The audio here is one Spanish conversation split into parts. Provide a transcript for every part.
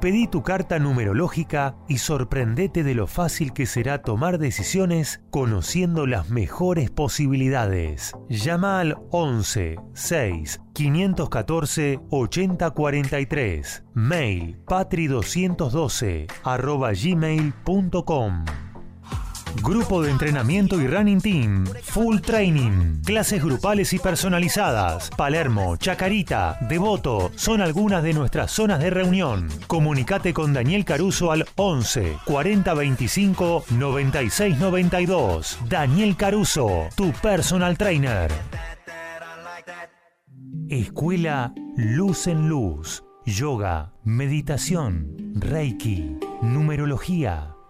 Pedí tu carta numerológica y sorprendete de lo fácil que será tomar decisiones conociendo las mejores posibilidades. Llama al 11 6 514 8043. Mail patri212 arroba gmail.com. Grupo de entrenamiento y running team. Full training. Clases grupales y personalizadas. Palermo, Chacarita, Devoto son algunas de nuestras zonas de reunión. Comunicate con Daniel Caruso al 11 40 25 96 92. Daniel Caruso, tu personal trainer. Escuela Luz en Luz. Yoga, meditación, Reiki, numerología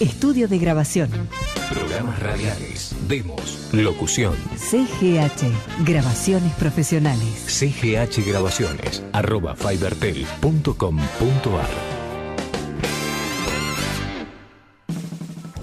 Estudio de grabación. Programas radiales, demos, locución. CGH, grabaciones profesionales. CGH Grabaciones, arroba fibertel.com.ar.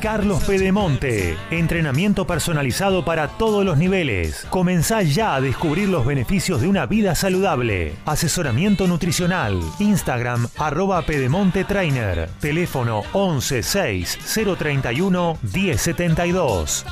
Carlos Pedemonte. Entrenamiento personalizado para todos los niveles. Comenzá ya a descubrir los beneficios de una vida saludable. Asesoramiento nutricional. Instagram arroba Pedemonte Trainer. Teléfono 11 6 031 1072.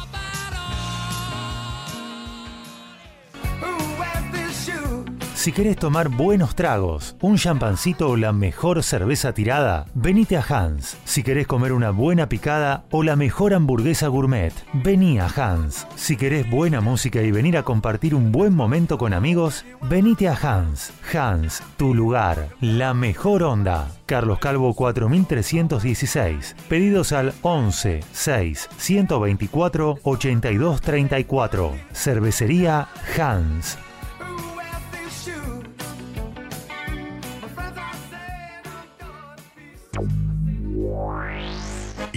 Si querés tomar buenos tragos, un champancito o la mejor cerveza tirada, venite a Hans. Si querés comer una buena picada o la mejor hamburguesa gourmet, vení a Hans. Si querés buena música y venir a compartir un buen momento con amigos, venite a Hans. Hans, tu lugar, la mejor onda. Carlos Calvo 4316. Pedidos al 11 6 124 82 34. Cervecería Hans.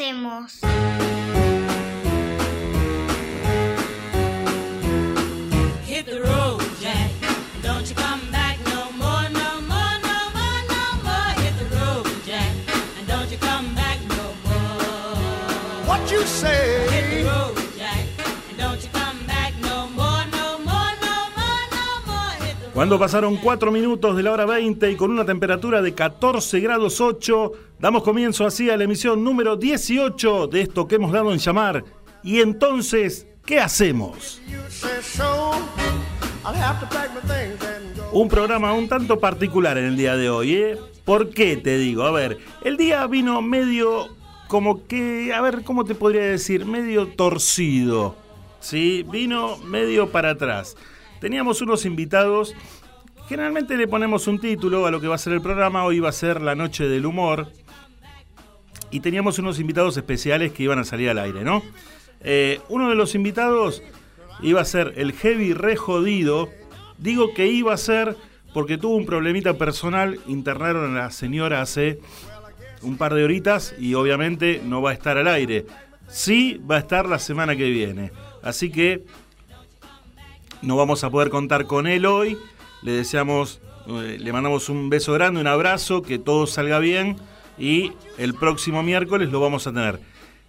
Hacemos? Cuando pasaron 4 minutos de la hora 20 y con una temperatura de 14 grados 8, damos comienzo así a la emisión número 18 de esto que hemos dado en llamar. Y entonces, ¿qué hacemos? Un programa un tanto particular en el día de hoy, ¿eh? ¿Por qué te digo? A ver, el día vino medio como que, a ver, ¿cómo te podría decir? Medio torcido, ¿sí? Vino medio para atrás. Teníamos unos invitados, generalmente le ponemos un título a lo que va a ser el programa, hoy va a ser La Noche del Humor, y teníamos unos invitados especiales que iban a salir al aire, ¿no? Eh, uno de los invitados iba a ser el Heavy Re Jodido. Digo que iba a ser porque tuvo un problemita personal. Internaron a la señora hace un par de horitas y obviamente no va a estar al aire. Sí va a estar la semana que viene. Así que no vamos a poder contar con él hoy. Le deseamos, eh, le mandamos un beso grande, un abrazo, que todo salga bien y el próximo miércoles lo vamos a tener.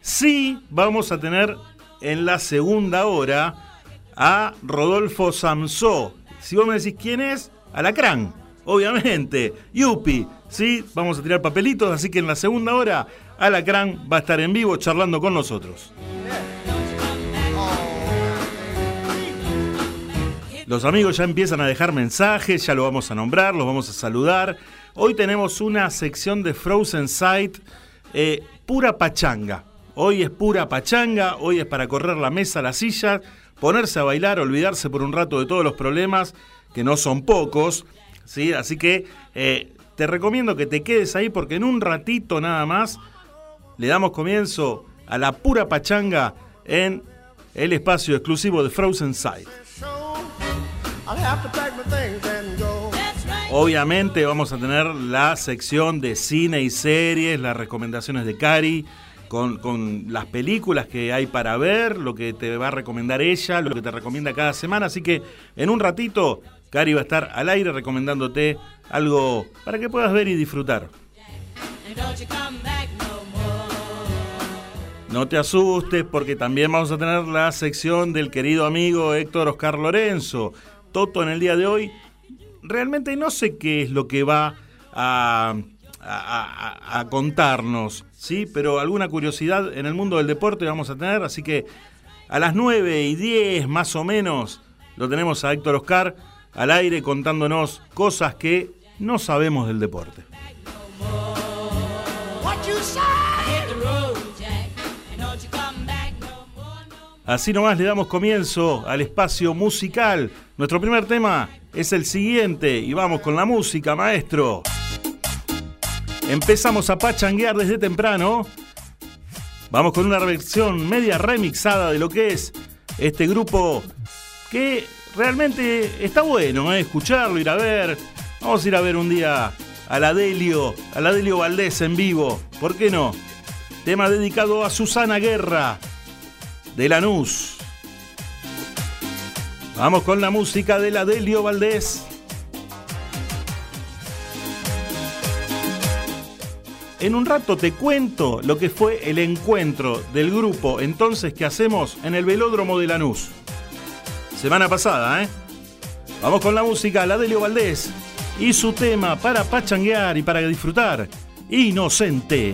Sí vamos a tener en la segunda hora a Rodolfo Samsó. Si vos me decís quién es, Alacrán, obviamente, Yupi, sí, vamos a tirar papelitos, así que en la segunda hora Alacrán va a estar en vivo charlando con nosotros. Los amigos ya empiezan a dejar mensajes, ya lo vamos a nombrar, los vamos a saludar. Hoy tenemos una sección de Frozen Sight eh, pura pachanga. Hoy es pura pachanga, hoy es para correr la mesa, la silla, ponerse a bailar, olvidarse por un rato de todos los problemas, que no son pocos. ¿sí? Así que eh, te recomiendo que te quedes ahí porque en un ratito nada más le damos comienzo a la pura pachanga en el espacio exclusivo de Frozen Sight. Obviamente vamos a tener la sección de cine y series, las recomendaciones de Cari, con, con las películas que hay para ver, lo que te va a recomendar ella, lo que te recomienda cada semana. Así que en un ratito, Cari va a estar al aire recomendándote algo para que puedas ver y disfrutar. No te asustes porque también vamos a tener la sección del querido amigo Héctor Oscar Lorenzo. Toto en el día de hoy. Realmente no sé qué es lo que va a, contarnos, ¿sí? Pero alguna curiosidad en el mundo del deporte vamos a tener, así que a las 9 y 10 más o menos lo tenemos a Héctor Oscar al aire contándonos cosas que no sabemos del deporte. Así nomás le damos comienzo al espacio musical. Nuestro primer tema es el siguiente y vamos con la música, maestro. Empezamos a pachanguear desde temprano. Vamos con una versión media remixada de lo que es este grupo que realmente está bueno, ¿eh? escucharlo, ir a ver. Vamos a ir a ver un día a la Delio, a la Delio Valdés en vivo. ¿Por qué no? Tema dedicado a Susana Guerra de Lanús. Vamos con la música de la Delio Valdés. En un rato te cuento lo que fue el encuentro del grupo entonces que hacemos en el velódromo de Lanús. Semana pasada, ¿eh? Vamos con la música, la Delio Valdés y su tema para pachanguear y para disfrutar. Inocente.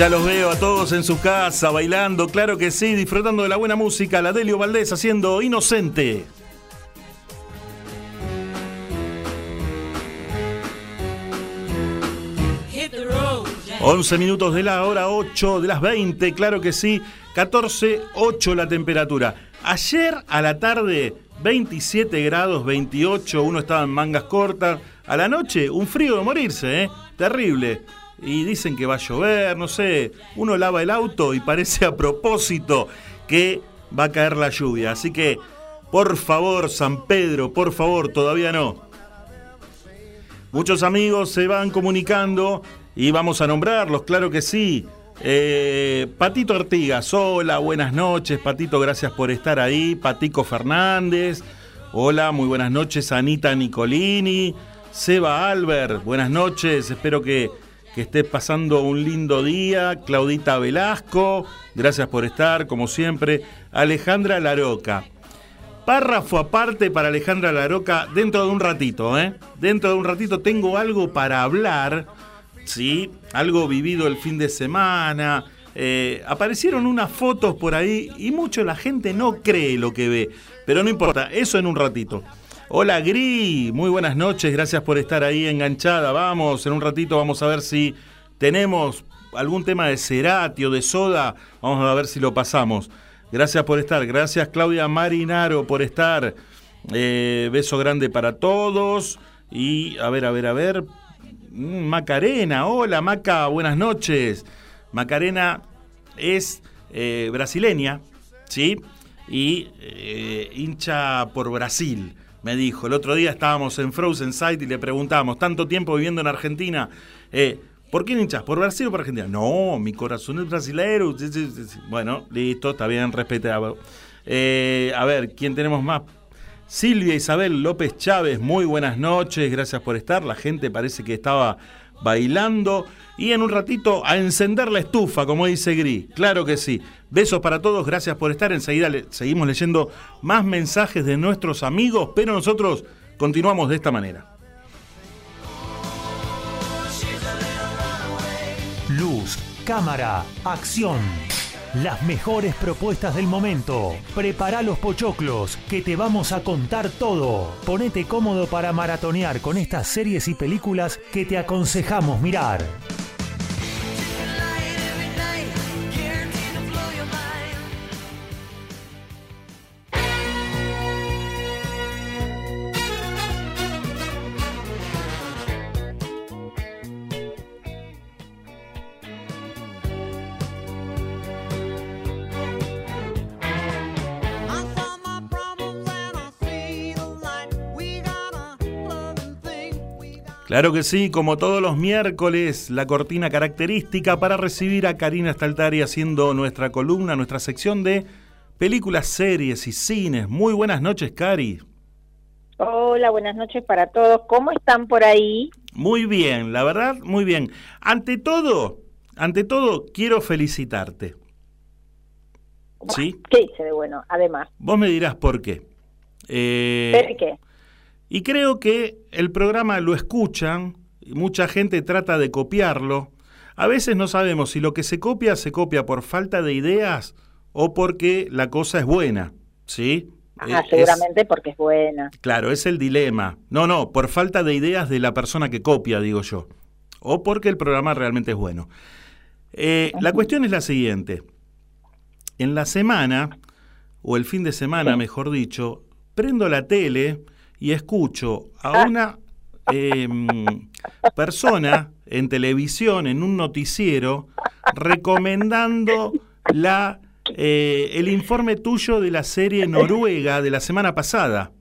Ya los veo a todos en su casa, bailando, claro que sí, disfrutando de la buena música. La Delio Valdés haciendo Inocente. Hit the road, Jack. 11 minutos de la hora 8 de las 20, claro que sí. 14, 8 la temperatura. Ayer a la tarde, 27 grados, 28, uno estaba en mangas cortas. A la noche, un frío de morirse, ¿eh? Terrible. Y dicen que va a llover, no sé. Uno lava el auto y parece a propósito que va a caer la lluvia. Así que, por favor, San Pedro, por favor, todavía no. Muchos amigos se van comunicando y vamos a nombrarlos, claro que sí. Eh, Patito Artigas, hola, buenas noches. Patito, gracias por estar ahí. Patico Fernández, hola, muy buenas noches. Anita Nicolini, Seba Albert, buenas noches. Espero que, que estés pasando un lindo día. Claudita Velasco, gracias por estar, como siempre. Alejandra Laroca. Párrafo aparte para Alejandra Laroca dentro de un ratito, ¿eh? Dentro de un ratito tengo algo para hablar, ¿sí? Algo vivido el fin de semana. Eh, aparecieron unas fotos por ahí y mucho la gente no cree lo que ve. Pero no importa, eso en un ratito. Hola Gri, muy buenas noches, gracias por estar ahí enganchada. Vamos, en un ratito vamos a ver si tenemos algún tema de Cerati o de Soda. Vamos a ver si lo pasamos. Gracias por estar. Gracias Claudia Marinaro por estar. Eh, beso grande para todos. Y a ver, a ver, a ver. Mm, Macarena, hola Maca, buenas noches. Macarena es eh, brasileña, ¿sí? Y eh, hincha por Brasil, me dijo. El otro día estábamos en Frozen Sight y le preguntamos, tanto tiempo viviendo en Argentina, eh, ¿por quién hinchas? ¿Por Brasil o por Argentina? No, mi corazón es sí. Bueno, listo, está bien, respetado. Eh, a ver, ¿quién tenemos más? Silvia Isabel López Chávez, muy buenas noches, gracias por estar. La gente parece que estaba bailando. Y en un ratito a encender la estufa, como dice Gris. Claro que sí. Besos para todos, gracias por estar. Enseguida seguimos leyendo más mensajes de nuestros amigos, pero nosotros continuamos de esta manera. Luz, cámara, acción. Las mejores propuestas del momento. Prepara los pochoclos, que te vamos a contar todo. Ponete cómodo para maratonear con estas series y películas que te aconsejamos mirar. Claro que sí, como todos los miércoles, la cortina característica para recibir a Karina Staltari haciendo nuestra columna, nuestra sección de películas, series y cines. Muy buenas noches, Cari. Hola, buenas noches para todos. ¿Cómo están por ahí? Muy bien, la verdad, muy bien. Ante todo, ante todo, quiero felicitarte. ¿Sí? ¿Qué hice de bueno? Además, Vos me dirás por qué. Eh, ¿pero qué? Y creo que el programa lo escuchan, y mucha gente trata de copiarlo. A veces no sabemos si lo que se copia se copia por falta de ideas o porque la cosa es buena, ¿sí? Ah, Eh, es- seguramente porque es buena. claro, es el dilema. No, no, por falta de ideas de la persona que copia, digo yo. O porque el programa realmente es bueno. Eh, la cuestión es la siguiente. En la semana, o el fin de semana, mejor dicho, prendo la tele y escucho a una em, persona en televisión, en un noticiero, recomendando la, eh, el informe tuyo de la serie Noruega de la semana pasada.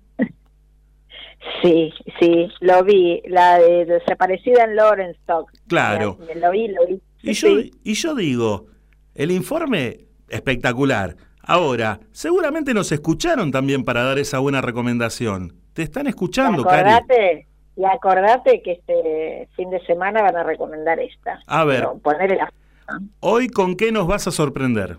Sí, sí, lo vi. La de desaparecida en Lawrenstock. Claro. La- Lo vi, lo vi. Y Sí, yo, y yo digo, el informe espectacular. Ahora, seguramente nos escucharon también para dar esa buena recomendación. Te están escuchando, Cari. y acordate que este fin de semana van a recomendar esta. A ver. Pero Ponerle la... Hoy, ¿con qué nos vas a sorprender?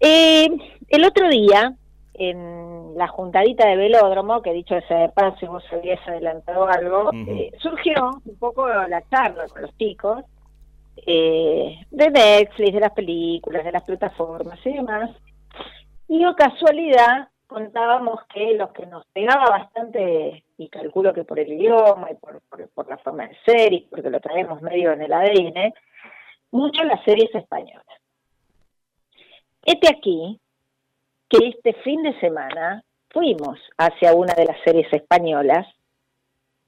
Eh, el otro día, en la juntadita de velódromo, que dicho ese de paso, si vos habías adelantado algo, Ujú. eh, surgió un poco la charla con los chicos eh, de Netflix, de las películas, de las plataformas y demás. Y o casualidad contábamos que los que nos pegaba bastante, y calculo que por el idioma y por, por, por la forma de ser y porque lo traemos medio en el ADN, mucho las series españolas. Este aquí, que este fin de semana fuimos hacia una de las series españolas,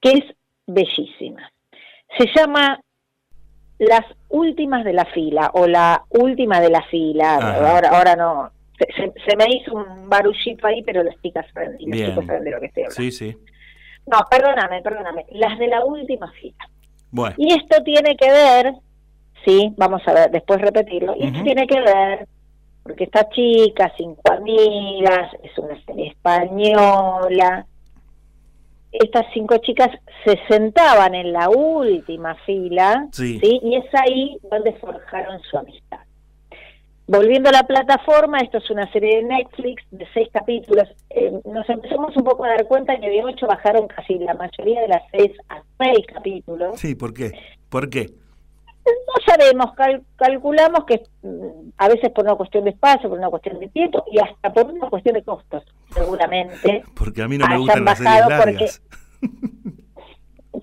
que es bellísima. Se llama Las Últimas de la Fila, o La Última de la Fila, Ajá. ahora, ahora no, se, se- se me hizo un barullito ahí, pero las chicas saben, y los Bien. chicos saben de lo que estoy hablando. Sí, sí. No, perdóname, perdóname, las de la última fila. Bueno. Y esto tiene que ver, sí, vamos a ver, después repetirlo, y esto tiene que ver, porque esta chica, cinco amigas, es una serie española, estas cinco chicas se sentaban en la última fila, Sí. y es ahí donde forjaron su amistad. Volviendo a la plataforma, esto es una serie de Netflix de seis capítulos. Eh, nos empezamos un poco a dar cuenta que de ocho bajaron casi la mayoría de las seis a seis capítulos. Sí, ¿por qué? ¿Por qué? No sabemos, cal- calculamos que mm, a veces por una cuestión de espacio, por una cuestión de tiempo y hasta por una cuestión de costos, seguramente. Porque a mí no me gustan las series bajado porque- largas.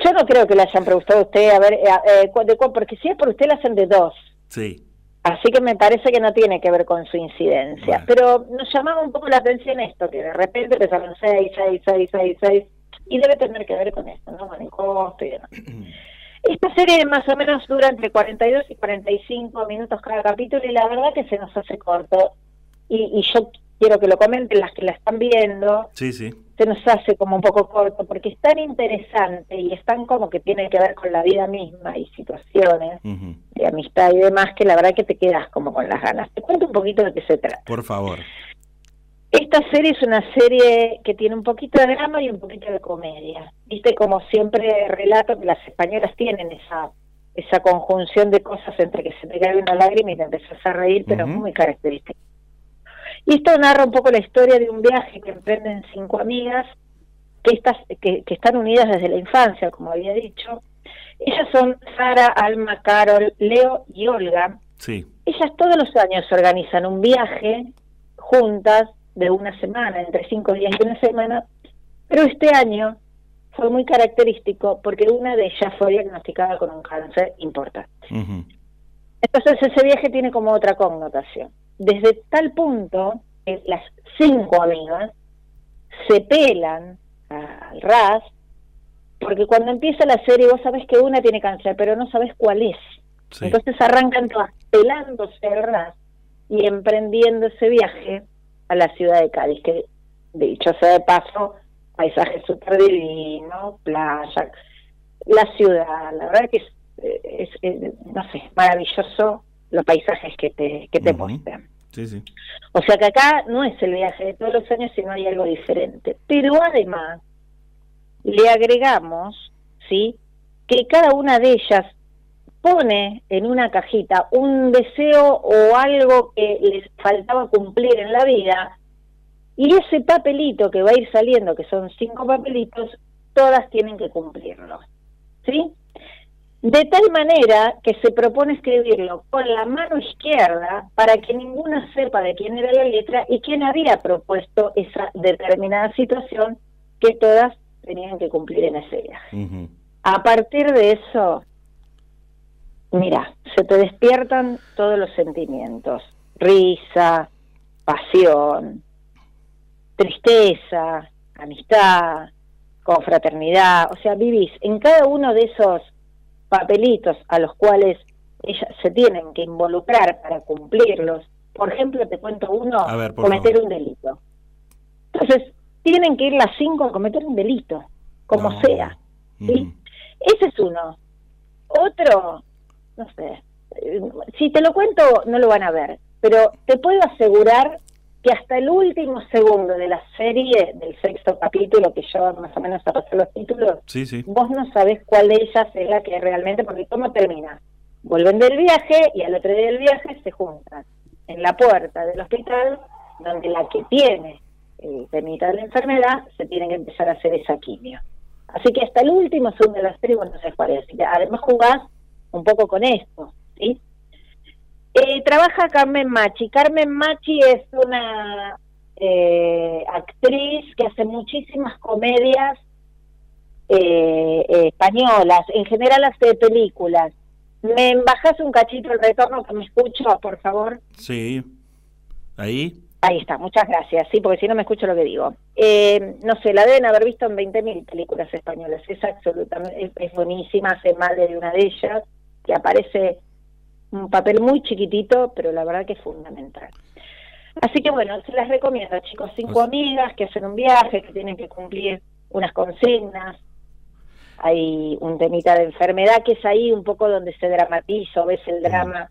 Yo no creo que le hayan preguntado a usted, a ver, eh, eh, porque si es por usted, la hacen de dos. Sí. Así que me parece que no tiene que ver con su incidencia. Bueno. Pero nos llamaba un poco la atención esto, que de repente empezaron seis, seis, seis, seis, seis, y debe tener que ver con esto, ¿no? Con el costo y demás. Esta serie más o menos dura entre 42 y 45 minutos cada capítulo y la verdad que se nos hace corto. Y, y yo quiero que lo comenten las que la están viendo, Sí, sí. se nos hace como un poco corto porque es tan interesante y es tan como que tiene que ver con la vida misma y situaciones Ujú. De amistad y demás que la verdad que te quedas como con las ganas. Te cuento un poquito de qué se trata. Por favor. Esta serie es una serie que tiene un poquito de drama y un poquito de comedia. Viste, como siempre relato que las españolas tienen esa esa conjunción de cosas entre que se te cae una lágrima y te empezás a reír, pero muy característica. Y esto narra un poco la historia de un viaje que emprenden cinco amigas que, estas, que, que están unidas desde la infancia, como había dicho. Ellas son Sara, Alma, Carol, Leo y Olga. Sí. Ellas todos los años organizan un viaje juntas de una semana, entre cinco días y una semana, pero este año fue muy característico porque una de ellas fue diagnosticada con un cáncer importante. Entonces ese viaje tiene como otra connotación. Desde tal punto que las cinco amigas se pelan al ras, porque cuando empieza la serie vos sabés que una tiene cáncer, pero no sabés cuál es. Sí. Entonces arrancan todas pelándose ras y emprendiendo ese viaje a la ciudad de Cádiz, que dicho sea de paso, paisaje súper divino, playa, la ciudad, la verdad que es, es, es, no sé, maravilloso los paisajes que te, que te Ujú. muestran. Sí, sí. O sea que acá no es el viaje de todos los años, sino hay algo diferente. Pero además le agregamos, ¿sí? Que cada una de ellas pone en una cajita un deseo o algo que les faltaba cumplir en la vida y ese papelito que va a ir saliendo, que son cinco papelitos, todas tienen que cumplirlo, ¿sí? De tal manera que se propone escribirlo con la mano izquierda para que ninguna sepa de quién era la letra y quién había propuesto esa determinada situación que todas tenían que cumplir en ese viaje. A partir de eso, mira, se te despiertan todos los sentimientos, risa, pasión, tristeza, amistad, confraternidad, o sea, vivís en cada uno de esos papelitos a los cuales ellas se tienen que involucrar para cumplirlos. Por ejemplo, te cuento uno, ver, cometer favor. un delito. Entonces, tienen que ir las cinco a cometer un delito, como No. sea. ¿sí? Ujú. Ese es uno. Otro, no sé, eh, si te lo cuento no lo van a ver, pero te puedo asegurar que hasta el último segundo de la serie, del sexto capítulo, que yo más o menos a pasar los títulos, Sí, sí. vos no sabés cuál de ellas es la que realmente, porque cómo termina. Vuelven del viaje y al otro día del viaje se juntan en la puerta del hospital, donde la que tiene temita de la enfermedad se tiene que empezar a hacer esa quimio. Así que hasta el último segundo de la serie vos no. Así que además jugás un poco con esto, ¿sí? Eh, trabaja Carmen Machi. Carmen Machi es una eh, actriz que hace muchísimas comedias eh, eh, españolas, en general hace películas. ¿Me bajas un cachito el retorno que me escucho, por favor? Sí. Ahí. Ahí está, muchas gracias. Sí, porque si no me escucho lo que digo. Eh, no sé, la deben haber visto en 20.000 películas españolas. Es absolutamente, es, es buenísima, hace madre de una de ellas, que aparece un papel muy chiquitito, pero la verdad que es fundamental. Así que bueno, se las recomiendo, chicos. Cinco Pues- amigas que hacen un viaje, que tienen que cumplir unas consignas. Hay un temita de enfermedad que es ahí un poco donde se dramatiza ves el drama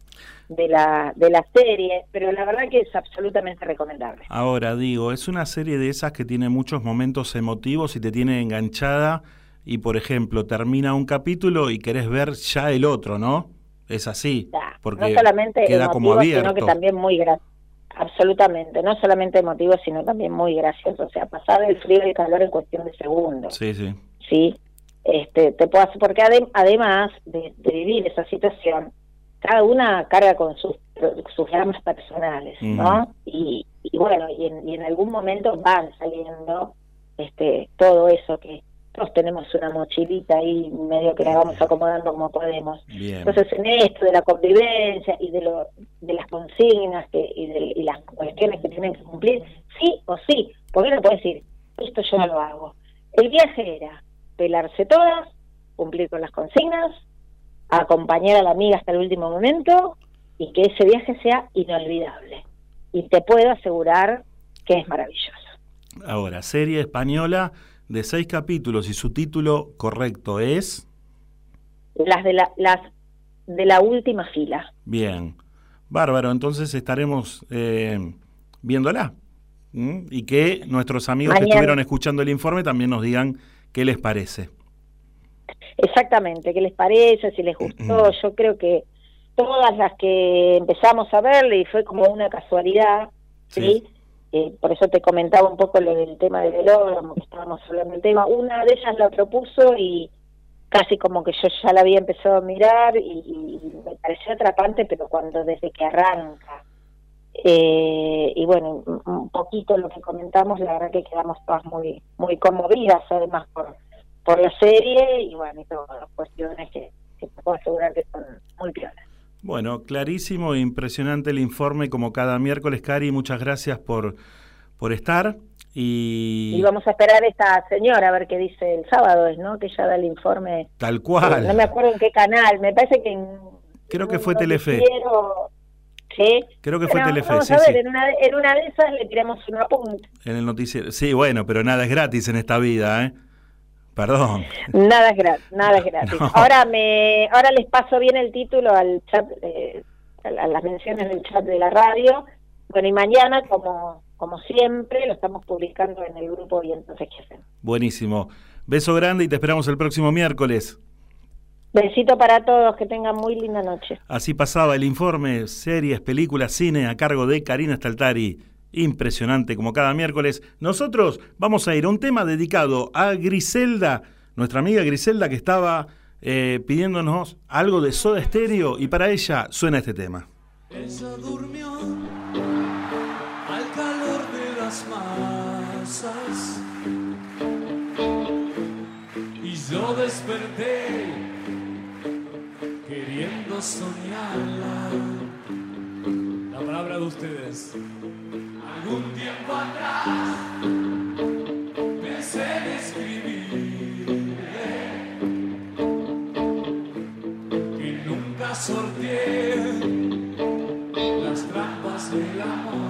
de la, de la serie, pero la verdad que es absolutamente recomendable. Ahora digo, es una serie de esas que tiene muchos momentos emotivos y te tiene enganchada y por ejemplo termina un capítulo y querés ver ya el otro, ¿no? Es así, porque no solamente queda como abierto. sino que también muy gracioso. Absolutamente, no solamente emotivo, sino también muy gracioso. O sea, pasar el frío y el calor en cuestión de segundos. Sí, sí. ¿sí? Este, te puedo hacer, porque adem- además de, de vivir esa situación, cada una carga con sus, sus dramas personales, ¿no? Y, y bueno, y en, y en algún momento van saliendo este todo eso que todos tenemos una mochilita ahí medio que la vamos acomodando como podemos. Bien. Entonces, en esto de la convivencia y de, lo, de las consignas que, y, de, y las cuestiones que tienen que cumplir, sí o sí, porque no puedes decir, esto yo no lo hago. El viaje era pelarse todas, cumplir con las consignas, acompañar a la amiga hasta el último momento y que ese viaje sea inolvidable. Y te puedo asegurar que es maravilloso. Ahora, serie española de seis capítulos y su título correcto es Las de la, las de la última fila. Bien. Bárbaro, entonces estaremos eh, viéndola. Y que nuestros amigos que estuvieron escuchando el informe también nos digan qué les parece. Exactamente, ¿qué les parece? Si les gustó, yo creo que todas las que empezamos a verle y fue como una casualidad, ¿sí? Eh, por eso te comentaba un poco lo del tema del velódromo, que estábamos hablando del tema. Una de ellas la propuso y casi como que yo ya la había empezado a mirar y, y me pareció atrapante, pero cuando desde que arranca. Eh, y bueno, un poquito lo que comentamos, la verdad que quedamos todas muy muy conmovidas, además por por la serie y bueno, y todas las cuestiones que, que te puedo asegurar que son muy piolas. Bueno, clarísimo e impresionante el informe como cada miércoles, Cari. Muchas gracias por, por estar. Y, Y vamos a esperar a esta señora a ver qué dice el sábado, es, ¿no? Que ella da el informe. tal cual. No me acuerdo en qué canal, me parece que en Creo que fue Telefe. ¿Sí? Creo que fue Telefe, Vamos sí, a ver, sí. En, una, en una de esas le tiramos un apunte. En el noticiero. Sí, bueno, pero nada es gratis en esta vida, ¿eh? Perdón. Nada es gratis, nada es gratis. No. Ahora me, ahora les paso bien el título al chat, eh, a la- a las menciones del chat de la radio. Bueno, y mañana, como, como siempre, lo estamos publicando en el grupo y entonces qué hacemos. Buenísimo. Beso grande y te esperamos el próximo miércoles. Besito para todos, que tengan muy linda noche. Así pasaba el informe, series, películas, cine a cargo de Karina Staltari. Impresionante como cada miércoles. Nosotros vamos a ir a un tema dedicado a Griselda, nuestra amiga Griselda que estaba eh, pidiéndonos algo de Soda Stereo y para ella suena este tema. Ella durmió al calor de las masas y yo desperté queriendo soñarla. La palabra de ustedes. Algún tiempo atrás pensé en escribirle que nunca sorteé las trampas del amor.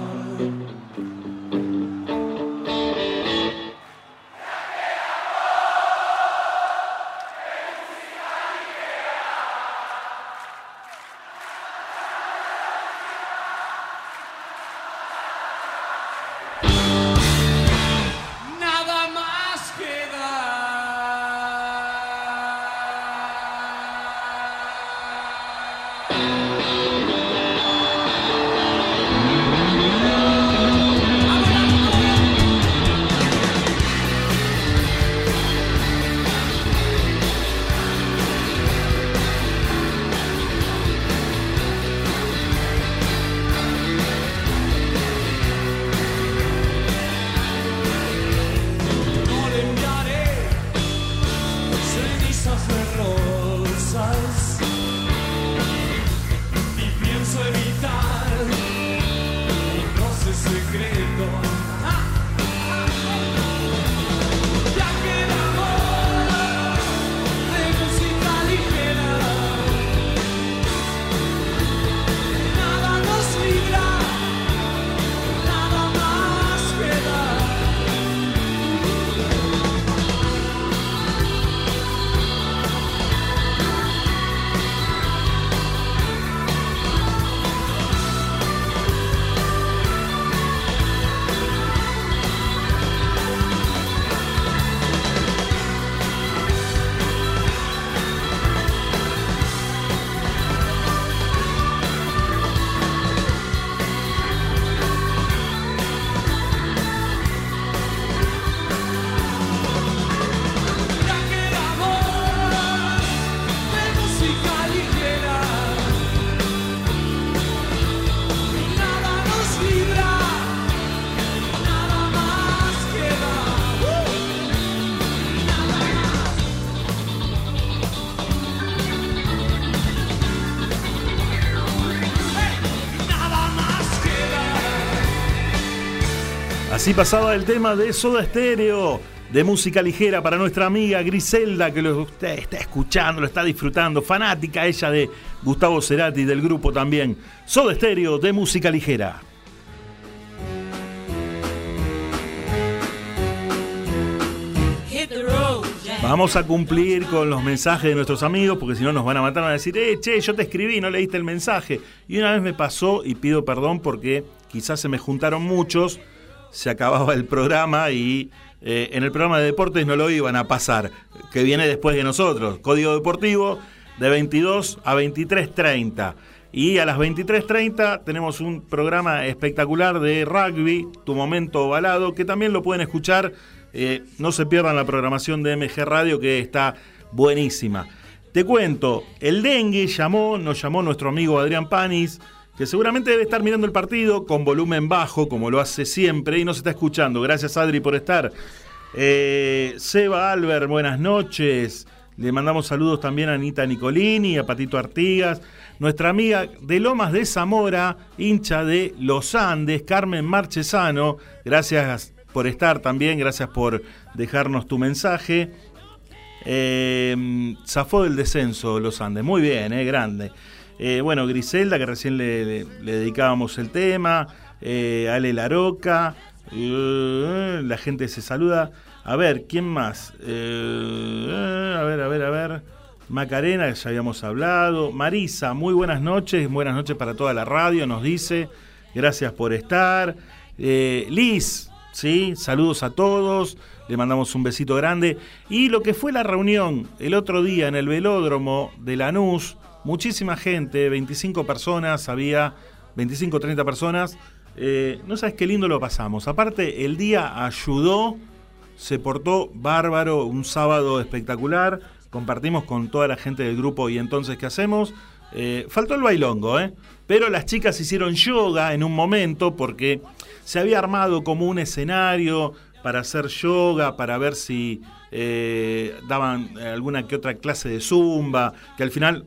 Así pasaba el tema de Soda Stereo, de música ligera para nuestra amiga Griselda, que lo usted está escuchando, lo está disfrutando, fanática ella de Gustavo Cerati del grupo también. Soda Stereo de música ligera. Vamos a cumplir con los mensajes de nuestros amigos, porque si no nos van a matar, van a decir, eh, che, yo te escribí, no leíste el mensaje. Y una vez me pasó, y pido perdón porque quizás se me juntaron muchos, se acababa el programa y eh, en el programa de deportes no lo iban a pasar, que viene después de nosotros. Código Deportivo de 22 a 23.30. Y a las 23.30 tenemos un programa espectacular de rugby, Tu Momento Ovalado, que también lo pueden escuchar. Eh, no se pierdan la programación de MG Radio, que está buenísima. Te cuento, el dengue llamó, nos llamó nuestro amigo Adrián Panis, que seguramente debe estar mirando el partido con volumen bajo, como lo hace siempre, y nos está escuchando. Gracias, Adri, por estar. Eh, Seba Albert, buenas noches. Le mandamos saludos también a Anita Nicolini, a Patito Artigas. Nuestra amiga de Lomas de Zamora, hincha de Los Andes, Carmen Marchesano. Gracias por estar también, gracias por dejarnos tu mensaje. Eh, zafó del descenso Los Andes, muy bien, eh, grande. Eh, bueno, Griselda, que recién le, dedicábamos el tema. eh, Ale Laroca. eh, la gente se saluda. A ver, ¿quién más? A ver, a ver, a ver. Macarena, que ya habíamos hablado. Marisa, muy buenas noches. Buenas noches para toda la radio, nos dice. Gracias por estar. Liz, ¿sí? Saludos a todos. Le mandamos un besito grande. Y lo que fue la reunión el otro día en el velódromo de Lanús, muchísima gente, 25 personas, había 25 30 personas. Eh, no sabes qué lindo lo pasamos. Aparte, el día ayudó, se portó bárbaro, un sábado espectacular. Compartimos con toda la gente del grupo y entonces, ¿qué hacemos? Eh, faltó el bailongo, ¿eh? Pero las chicas hicieron yoga en un momento porque se había armado como un escenario para hacer yoga, para ver si eh, daban alguna que otra clase de zumba, que al final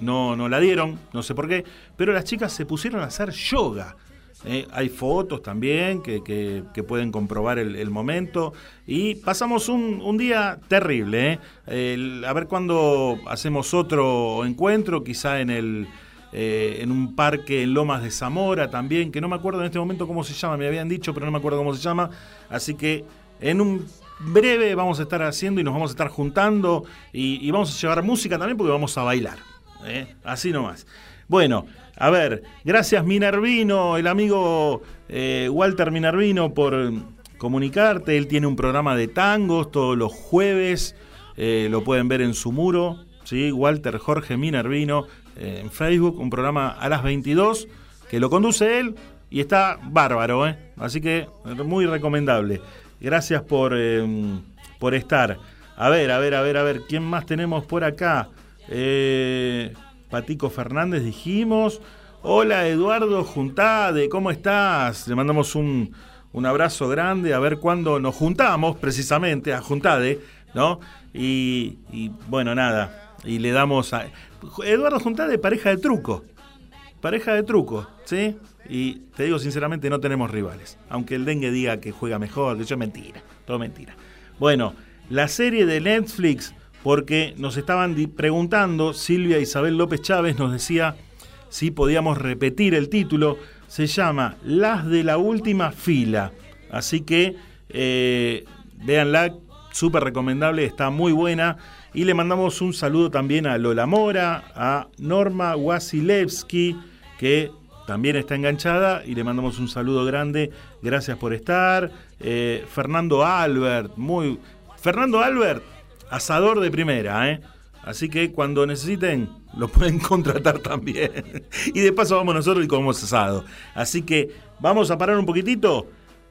no, no la dieron, no sé por qué, pero las chicas se pusieron a hacer yoga. Eh, hay fotos también que, que- pueden comprobar el, momento. Y pasamos un, un día terrible. ¿eh? A ver cuándo hacemos otro encuentro, quizá en el eh, en un parque en Lomas de Zamora también, que no me acuerdo en este momento cómo se llama, me habían dicho, pero no me acuerdo cómo se llama. Así que en un breve vamos a estar haciendo y nos vamos a estar juntando y vamos a llevar música también porque vamos a bailar. ¿Eh? Así nomás. Bueno, a ver, gracias Minervino, el amigo eh, Walter Minervino por comunicarte. Él tiene un programa de tangos todos los jueves, eh, lo pueden ver en su muro, ¿sí? Walter Jorge Minervino en Facebook, un programa a las 22 que lo conduce él y está bárbaro, así que muy recomendable. Gracias por, por estar. A ver, a ver, a ver, a ver, ¿quién más tenemos por acá? Eh, Patico Fernández dijimos. Hola Eduardo Juntade, ¿cómo estás? Le mandamos un, un abrazo grande, a ver cuándo nos juntamos precisamente a Juntade, ¿no? Y, bueno, nada, y le damos a... Eduardo Juntade, pareja de truco, pareja de truco, ¿sí? Y te digo sinceramente, no tenemos rivales, aunque el dengue diga que juega mejor, que es mentira, todo mentira. Bueno, la serie de Netflix, porque nos estaban preguntando, Silvia Isabel López Chávez nos decía si podíamos repetir el título, se llama Las de la última fila. Así que eh, véanla, súper recomendable, está muy buena. Y le mandamos un saludo también a Lola Mora, a Norma Wasilewski, que también está enganchada, y le mandamos un saludo grande. Gracias por estar. Eh, Fernando Albert, muy. Fernando Albert, asador de primera, ¿eh? Así que cuando necesiten, lo pueden contratar también. y de paso vamos nosotros y comemos asado. Así que vamos a parar un poquitito.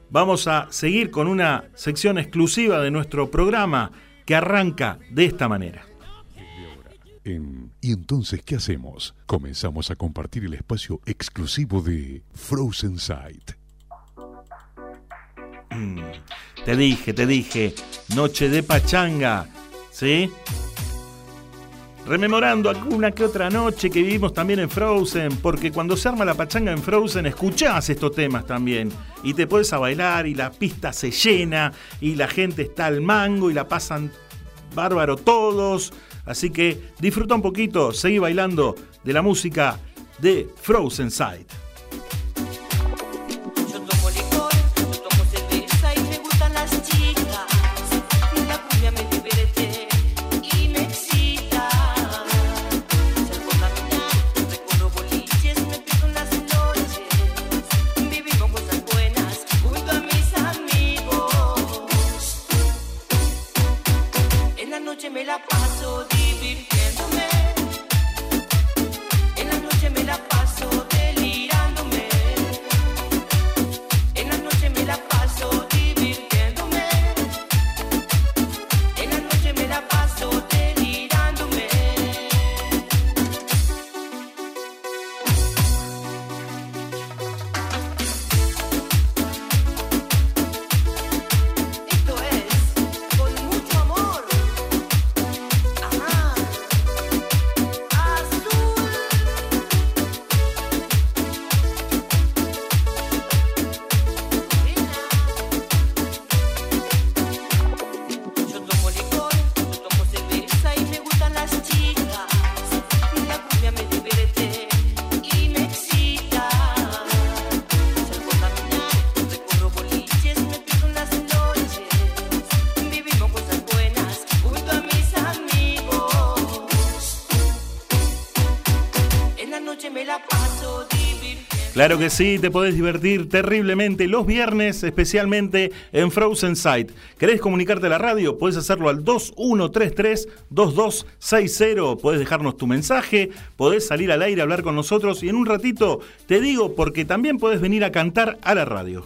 Vamos a seguir con una sección exclusiva de nuestro programa que arranca de esta manera. En ¿Y entonces qué hacemos? Comenzamos a compartir el espacio exclusivo de Frozen Sight. Mm, Te dije, te dije, noche de pachanga, ¿sí? rememorando alguna que otra noche que vivimos también en Frozen, porque cuando se arma la pachanga en Frozen escuchás estos temas también y te puedes a bailar y la pista se llena y la gente está al mango y la pasan bárbaro todos. Así que disfruta un poquito, seguí bailando de la música de Frozen Side. Claro que sí, te podés divertir terriblemente los viernes, especialmente en Frozen Sight. ¿Querés comunicarte a la radio? Puedes hacerlo al 2133-2260. Podés dejarnos tu mensaje, podés salir al aire a hablar con nosotros y en un ratito te digo porque también podés venir a cantar a la radio.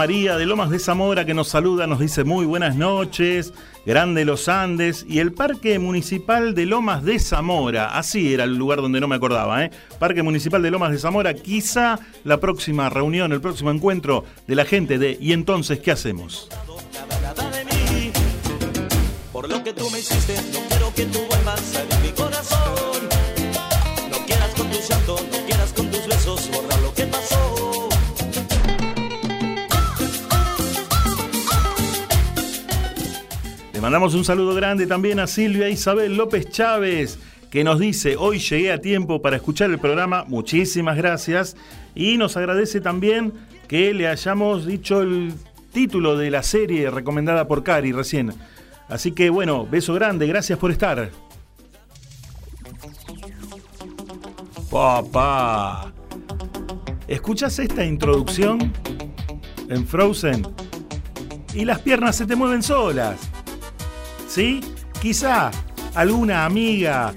María de Lomas de Zamora que nos saluda, nos dice muy buenas noches, Grande Los Andes y el Parque Municipal de Lomas de Zamora. Así era el lugar donde no me acordaba, ¿eh? Parque Municipal de Lomas de Zamora, quizá la próxima reunión, el próximo encuentro de la gente de ¿Y entonces qué hacemos? Por lo que tú me hiciste, no quiero que tú vuelvas a mi corazón. Mandamos un saludo grande también a Silvia Isabel López Chávez, que nos dice, hoy llegué a tiempo para escuchar el programa, muchísimas gracias, y nos agradece también que le hayamos dicho el título de la serie recomendada por Cari recién. Así que bueno, beso grande, gracias por estar. Papá, ¿escuchas esta introducción en Frozen? y las piernas se te mueven solas. ¿Sí? Quizá alguna amiga,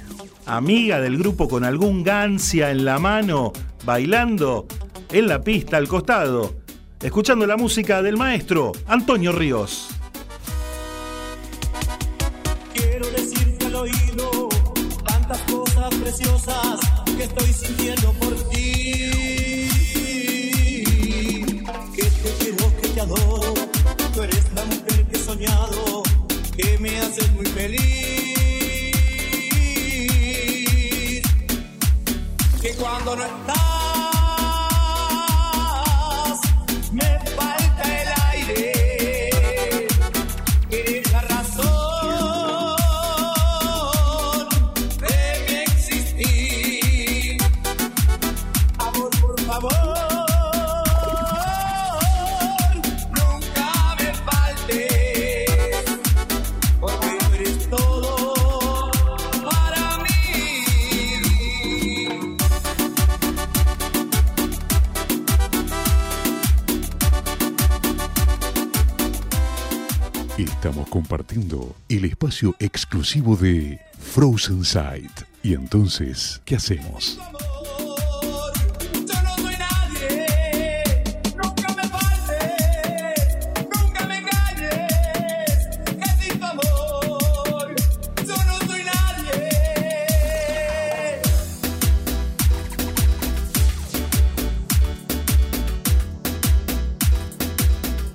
amiga del grupo con algún gancia en la mano, bailando en la pista al costado, escuchando la música del maestro Antonio Ríos. Quiero decirte al oído tantas cosas preciosas que estoy sintiendo por ti. Que te quiero, que te adoro. Tú eres la mujer que he soñado, me muy feliz. Que cuando no estás, compartiendo el espacio exclusivo de Frozen Sight. Y entonces, ¿qué hacemos? Yo no soy nadie, nunca me faltes, nunca me engañes, que sin tu amor yo no soy nadie.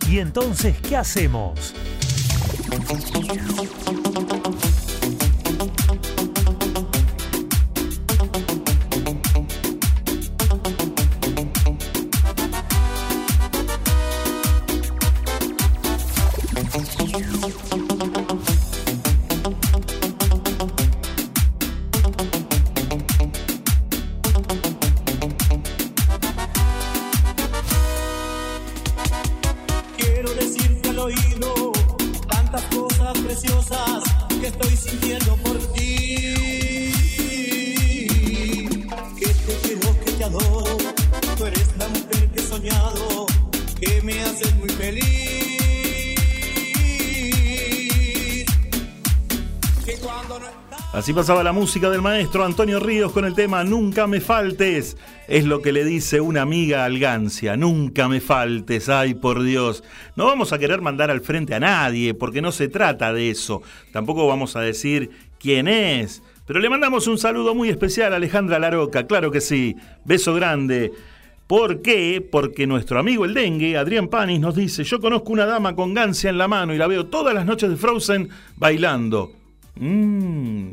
¿Y entonces qué hacemos? Thank you. Así pasaba la música del maestro Antonio Ríos con el tema Nunca me faltes. Es lo que le dice una amiga al Gancia. Nunca me faltes, ay por Dios. No vamos a querer mandar al frente a nadie, porque no se trata de eso. Tampoco vamos a decir quién es. Pero le mandamos un saludo muy especial a Alejandra Laroca, claro que sí. Beso grande. ¿Por qué? Porque nuestro amigo el dengue, Adrián Panis, nos dice, yo conozco una dama con gancia en la mano y la veo todas las noches de Frozen bailando. Mmm,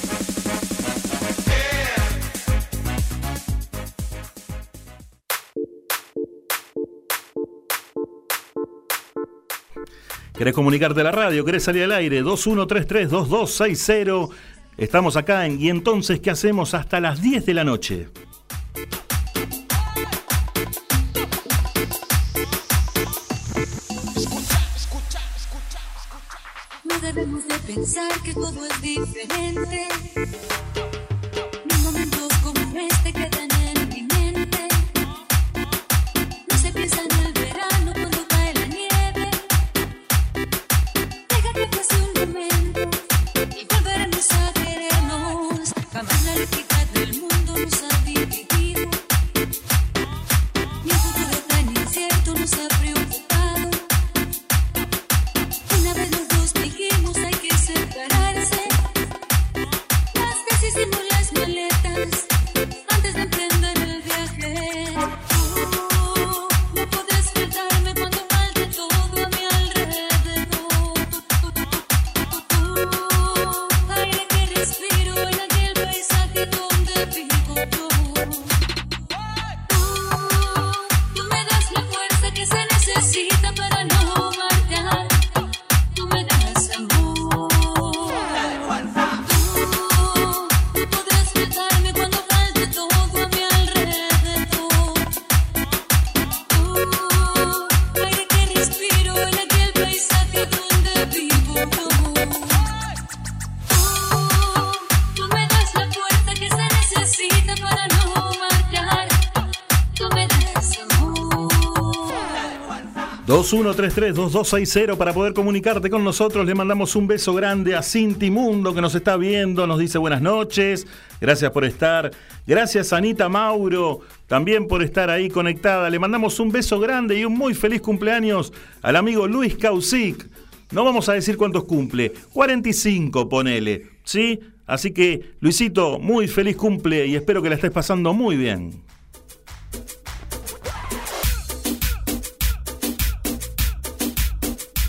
¿Querés comunicarte a la radio? ¿Querés salir al aire? 2133-2260. Estamos acá en Y entonces, ¿qué hacemos? Hasta las 10 de la noche. No debemos de pensar que todo es diferente. 2133-2260 para poder comunicarte con nosotros. Le mandamos un beso grande a Cinti Mundo que nos está viendo, nos dice buenas noches, gracias por estar. Gracias Anita Mauro también por estar ahí conectada. Le mandamos un beso grande y un muy feliz cumpleaños al amigo Luis Causic. No vamos a decir cuántos cumple, 45 ponele, ¿sí? Así que Luisito, muy feliz cumple y espero que la estés pasando muy bien.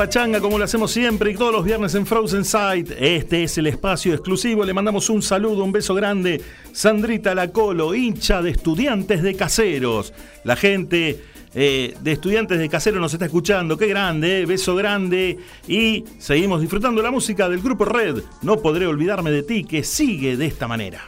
Pachanga como lo hacemos siempre y todos los viernes en Frozen Sight. Este es el espacio exclusivo. Le mandamos un saludo, un beso grande. Sandrita Lacolo, hincha de estudiantes de caseros. La gente eh, de estudiantes de caseros nos está escuchando. Qué grande, eh, beso grande. Y seguimos disfrutando la música del grupo Red. No podré olvidarme de ti, que sigue de esta manera.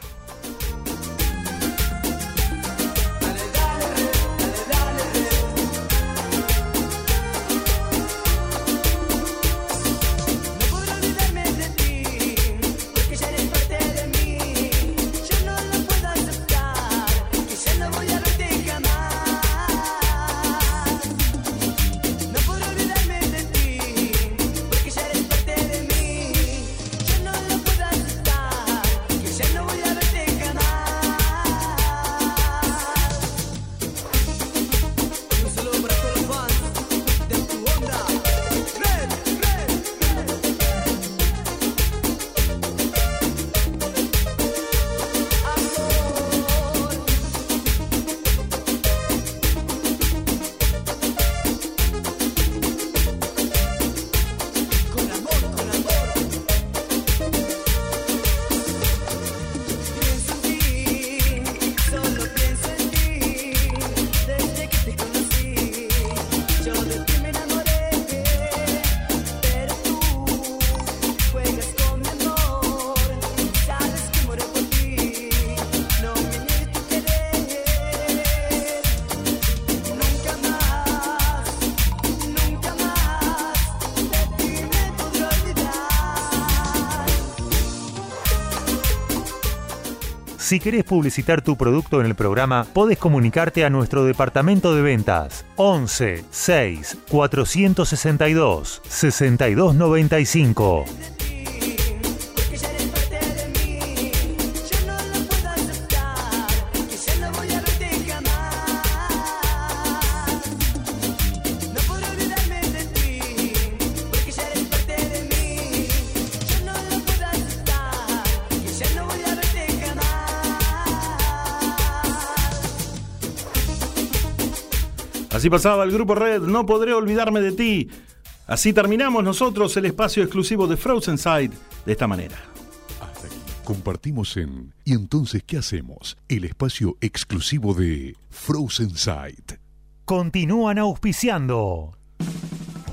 Si querés publicitar tu producto en el programa, podés comunicarte a nuestro departamento de ventas 11 6 462 6295. Así pasaba el grupo Red, no podré olvidarme de ti. Así terminamos nosotros el espacio exclusivo de Frozen Side de esta manera. Hasta aquí compartimos en ¿Y entonces qué hacemos? El espacio exclusivo de Frozen Sight. Continúan auspiciando.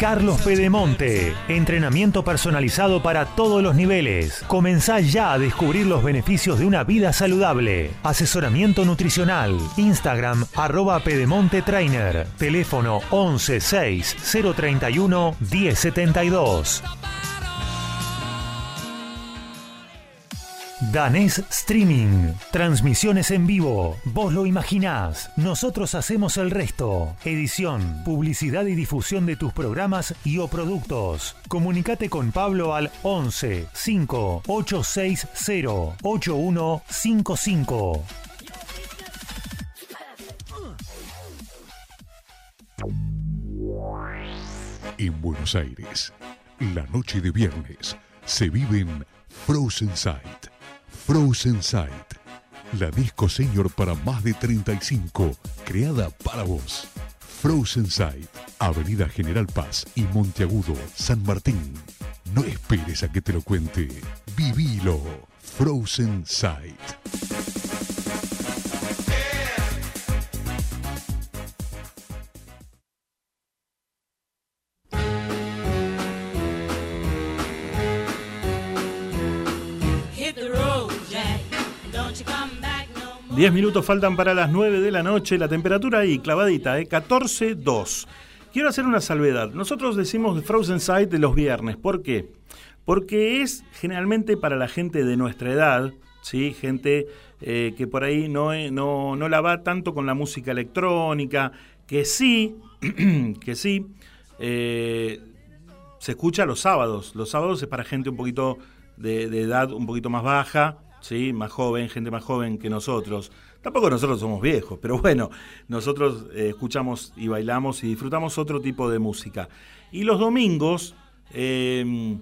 Carlos Pedemonte. Entrenamiento personalizado para todos los niveles. Comenzá ya a descubrir los beneficios de una vida saludable. Asesoramiento nutricional. Instagram arroba Pedemonte Trainer. Teléfono 11 6 031 1072. Danés Streaming. Transmisiones en vivo. Vos lo imaginás. Nosotros hacemos el resto. Edición, publicidad y difusión de tus programas y o productos. Comunicate con Pablo al 11 5 860 8155. En Buenos Aires, la noche de viernes se vive en Frozen Sight. Frozen Sight, la disco senior para más de 35, creada para vos. Frozen Sight, Avenida General Paz y Monteagudo, San Martín. No esperes a que te lo cuente. Vivilo. Frozen Sight. 10 minutos faltan para las 9 de la noche. La temperatura ahí, clavadita, ¿eh? 14.2. Quiero hacer una salvedad. Nosotros decimos de Frozen Sight los viernes. ¿Por qué? Porque es generalmente para la gente de nuestra edad, ¿sí? Gente eh, que por ahí no, eh, no, no la va tanto con la música electrónica, que sí, que sí, eh, se escucha los sábados. Los sábados es para gente un poquito de edad un poquito más baja, ¿sí? más joven, gente más joven que nosotros. Tampoco nosotros somos viejos, pero bueno, nosotros eh, escuchamos y bailamos y disfrutamos otro tipo de música. Y los domingos eh,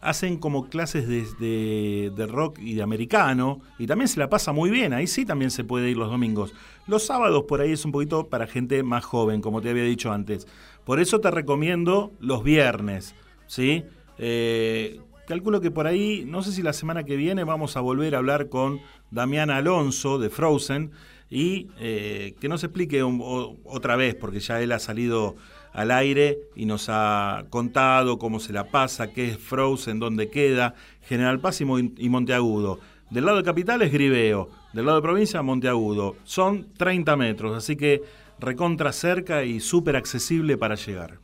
hacen como clases de, de- de rock y de americano, y también se la pasa muy bien, ahí sí también se puede ir los domingos. Los sábados por ahí es un poquito para gente más joven, como te había dicho antes. Por eso te recomiendo los viernes, ¿sí? Eh, calculo que por ahí, no sé si la semana que viene vamos a volver a hablar con Damián Alonso de Frozen y eh, que nos explique otra vez, porque ya él ha salido al aire y nos ha contado cómo se la pasa, qué es Frozen, dónde queda, General Paz y, y Monteagudo. Del lado de capital es Griveo, del lado de provincia Monteagudo. Son 30 metros, así que recontra cerca y súper accesible para llegar.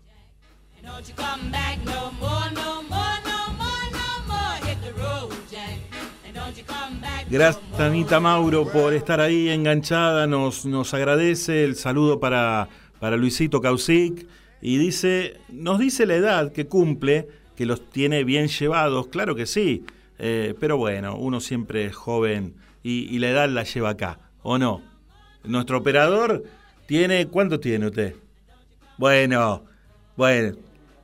Gracias. Anita Mauro, por estar ahí enganchada. Nos, nos agradece el saludo para, para Luisito Causic. Y dice, nos dice la edad que cumple, que los tiene bien llevados. Claro que sí. eh, pero bueno, uno siempre es joven y, y la edad la lleva acá, ¿o no? Nuestro operador tiene. ¿Cuánto tiene usted? Bueno, bueno.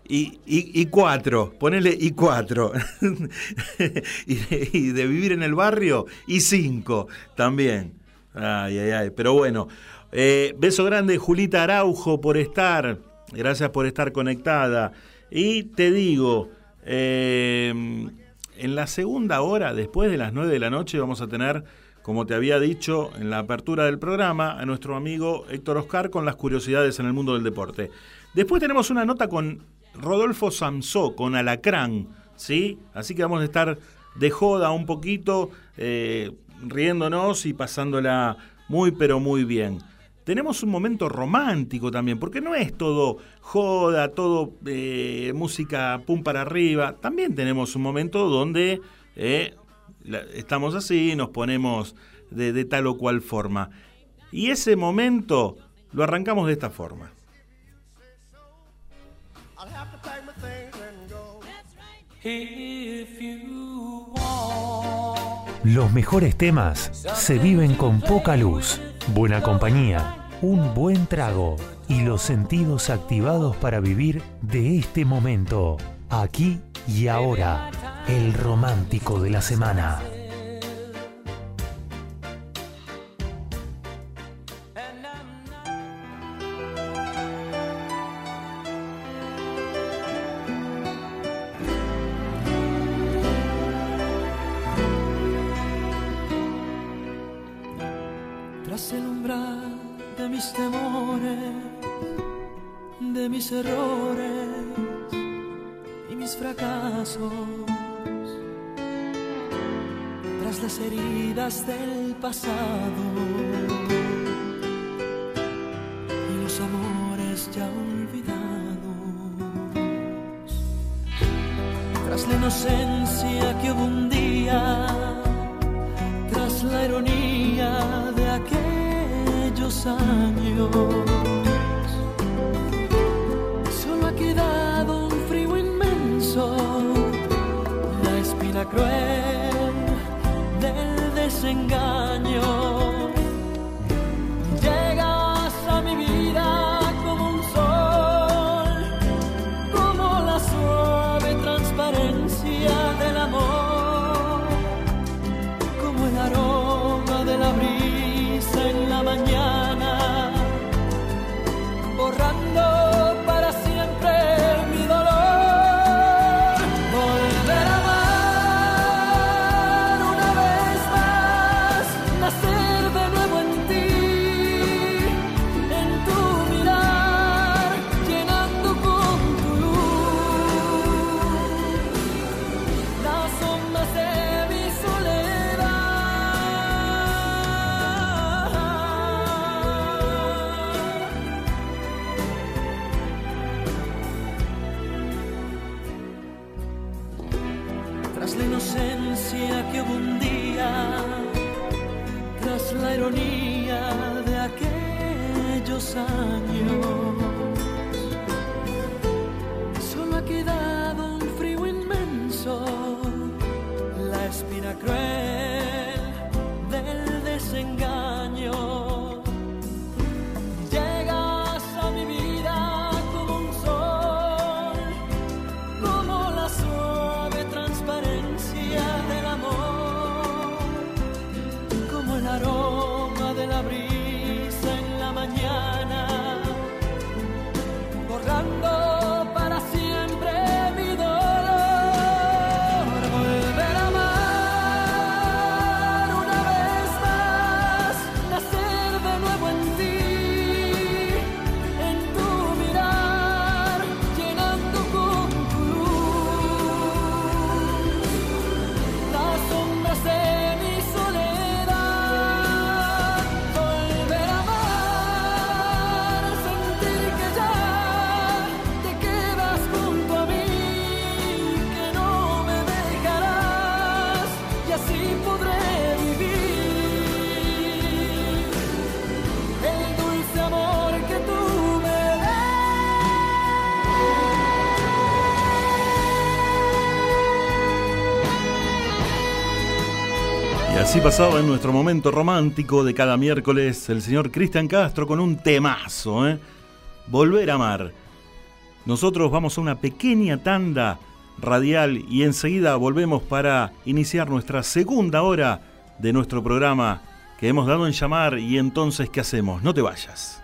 Y, y, cuatro, ponele y cuatro. y, de, vivir en el barrio, y cinco también. Ay, ay, ay. Pero bueno, eh, beso grande, Julita Araujo, por estar. Gracias por estar conectada. Y te digo, eh, en la segunda hora, después de las nueve de la noche, vamos a tener, como te había dicho en la apertura del programa, a nuestro amigo Héctor Oscar con las curiosidades en el mundo del deporte. Después tenemos una nota con Rodolfo Samsó, con Alacrán, ¿sí? Así que vamos a estar de joda un poquito, eh, riéndonos y pasándola muy, pero muy bien. Tenemos un momento romántico también, porque no es todo joda, todo eh, música pum para arriba. También tenemos un momento donde eh, estamos así, nos ponemos de tal o cual forma. Y ese momento lo arrancamos de esta forma. Los mejores temas se viven con poca luz, buena compañía, un buen trago y los sentidos activados para vivir de este momento, aquí y ahora, el romántico de la semana. Años. Solo ha quedado un frío inmenso, la espina cruel del desengaño. Pasaba en nuestro momento romántico de cada miércoles el señor Cristian Castro con un temazo, ¿eh? Volver a amar. Nosotros vamos a una pequeña tanda radial y enseguida volvemos para iniciar nuestra segunda hora de nuestro programa que hemos dado en llamar y entonces ¿qué hacemos? No te vayas.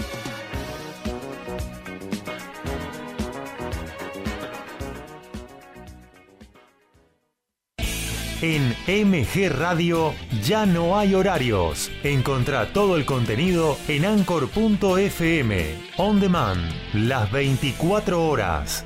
En MG Radio ya no hay horarios. Encontrá todo el contenido en anchor.fm. On demand, las 24 horas.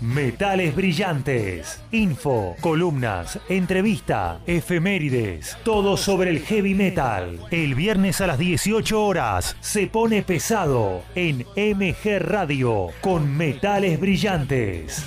Metales brillantes. Info, columnas, entrevista, efemérides. Todo sobre el heavy metal. El viernes a las 18 horas se pone pesado en MG Radio con Metales brillantes.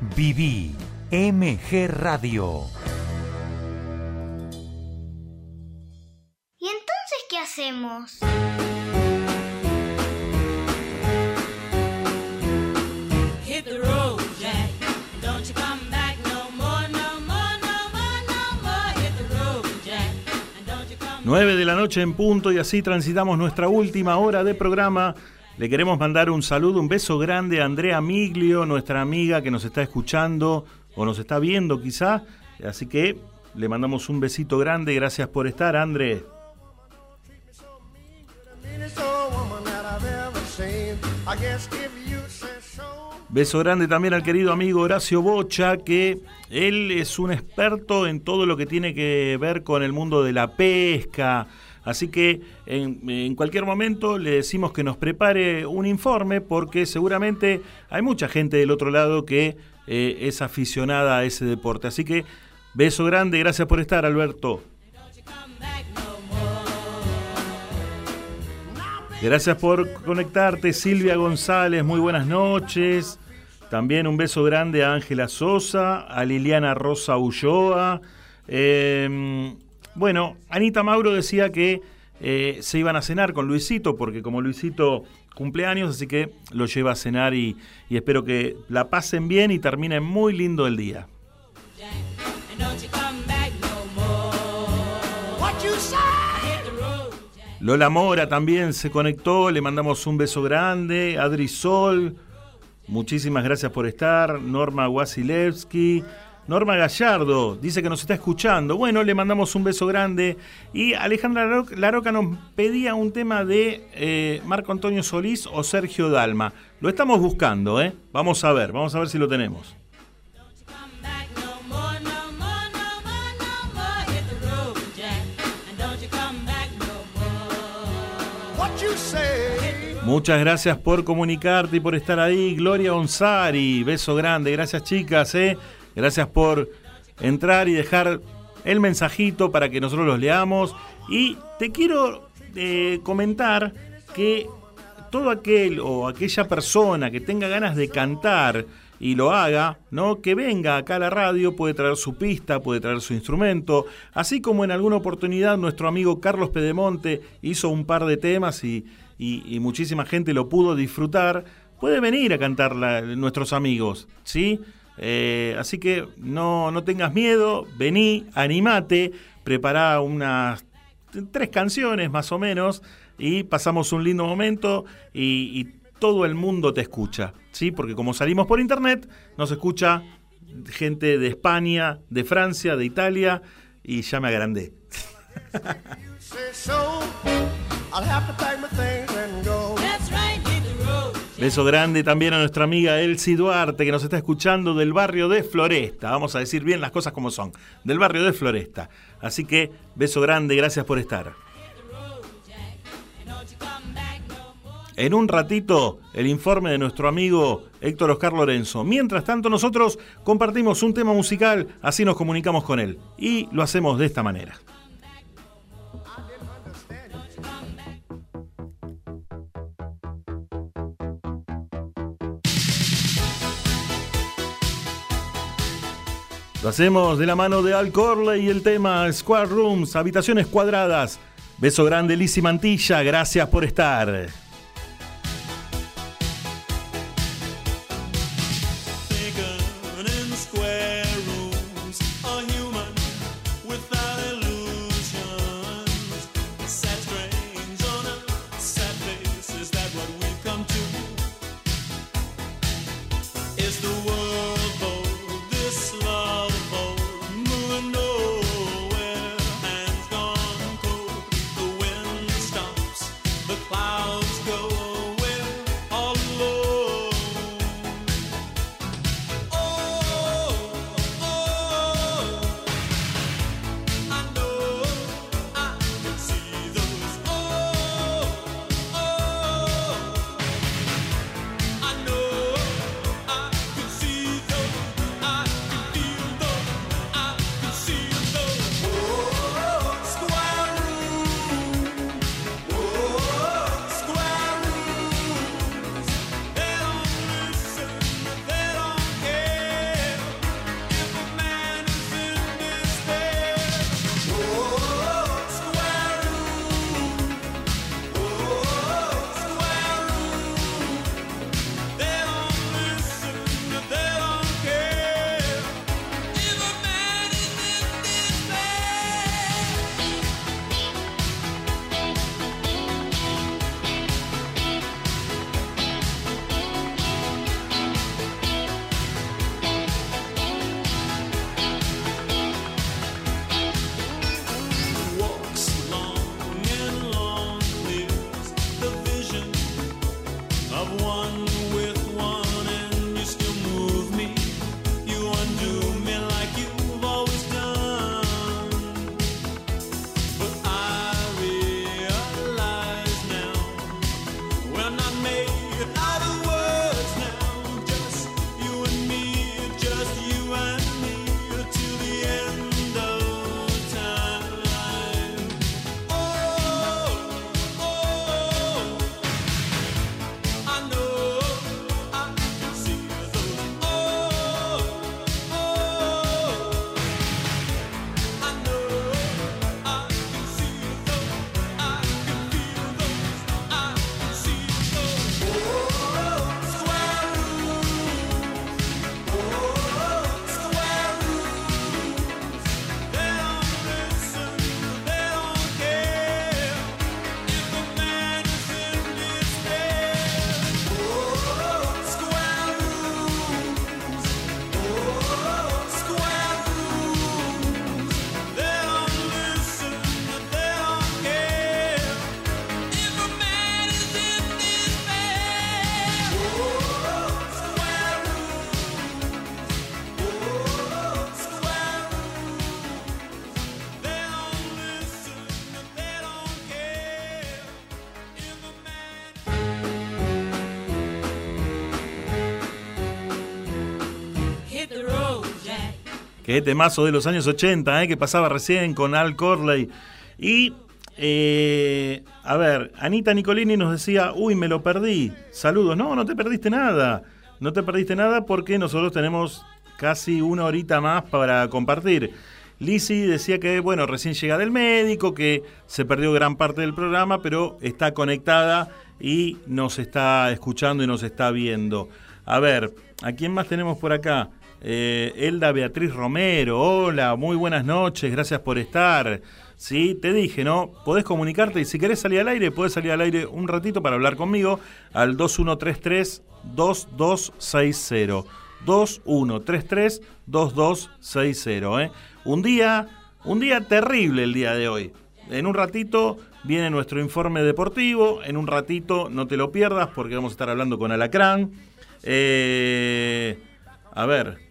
Viví MG Radio. ¿Y entonces qué hacemos? 9 de la noche en punto y así transitamos nuestra última hora de programa. Le queremos mandar un saludo, un beso grande a Andrea Miglio, nuestra amiga que nos está escuchando o nos está viendo quizá. Así que le mandamos un besito grande. Gracias por estar, André. Beso grande también al querido amigo Horacio Bocha, que él es un experto en todo lo que tiene que ver con el mundo de la pesca. Así que en, cualquier momento le decimos que nos prepare un informe porque seguramente hay mucha gente del otro lado que eh, es aficionada a ese deporte. Así que beso grande, gracias por estar Alberto. Gracias por conectarte, Silvia González, muy buenas noches. También un beso grande a Ángela Sosa, a Liliana Rosa Ulloa. Eh, bueno, Anita Mauro decía que eh, se iban a cenar con Luisito, porque como Luisito cumpleaños, así que lo lleva a cenar y, y espero que la pasen bien y termine muy lindo el día. Lola Mora también se conectó, le mandamos un beso grande. Adri Sol, muchísimas gracias por estar. Norma Wasilewski. Norma Gallardo dice que nos está escuchando. Bueno, le mandamos un beso grande. Y Alejandra Laroca- nos pedía un tema de eh, Marco Antonio Solís o Sergio Dalma. Lo estamos buscando, ¿eh? Vamos a ver, vamos a ver si lo tenemos. Muchas gracias por comunicarte y por estar ahí. Gloria Onsari, beso grande. Gracias chicas, ¿eh? Gracias por entrar y dejar el mensajito para que nosotros los leamos. Y te quiero eh, comentar que todo aquel o aquella persona que tenga ganas de cantar y lo haga, ¿no? Que venga acá a la radio, puede traer su pista, puede traer su instrumento, así como en alguna oportunidad nuestro amigo Carlos Pedemonte hizo un par de temas y, muchísima gente lo pudo disfrutar, puede venir a cantar nuestros amigos, ¿sí? Eh, así que no, no tengas miedo, vení, animate, prepará unas tres canciones más o menos y pasamos un lindo momento y, todo el mundo te escucha, ¿sí? Porque como salimos por internet, nos escucha gente de España, de Francia, de Italia y ya me agrandé. Beso grande también a nuestra amiga Elsie Duarte que nos está escuchando del barrio de Floresta. Vamos a decir bien las cosas como son. Del barrio de Floresta. Así que beso grande, gracias por estar. En un ratito, el informe de nuestro amigo Héctor Oscar Lorenzo. Mientras tanto, nosotros compartimos un tema musical, así nos comunicamos con él. Y lo hacemos de esta manera. Lo hacemos de la mano de Al Corley y el tema Square Rooms, habitaciones cuadradas. Beso grande, Lizzy Mantilla, gracias por estar. Qué temazo de los años 80, ¿eh? que pasaba recién con Al Corley. Y, eh, a ver, Anita Nicolini nos decía, uy, me lo perdí. Saludos. No, no te perdiste nada. no te perdiste nada porque nosotros tenemos casi una horita más para compartir. Lizzy decía que, bueno, recién llega del médico, que se perdió gran parte del programa, pero está conectada y nos está escuchando y nos está viendo. A ver, ¿a quién más tenemos por acá? Eh, Elda Beatriz Romero, hola, muy buenas noches, gracias por estar. Sí, te dije, ¿no? Podés comunicarte y si querés salir al aire, podés salir al aire un ratito para hablar conmigo al 2133-2260. 2133-2260, ¿eh? Un día, un día terrible el día de hoy. En un ratito viene nuestro informe deportivo, en un ratito no te lo pierdas porque vamos a estar hablando con Alacrán. Eh, a ver,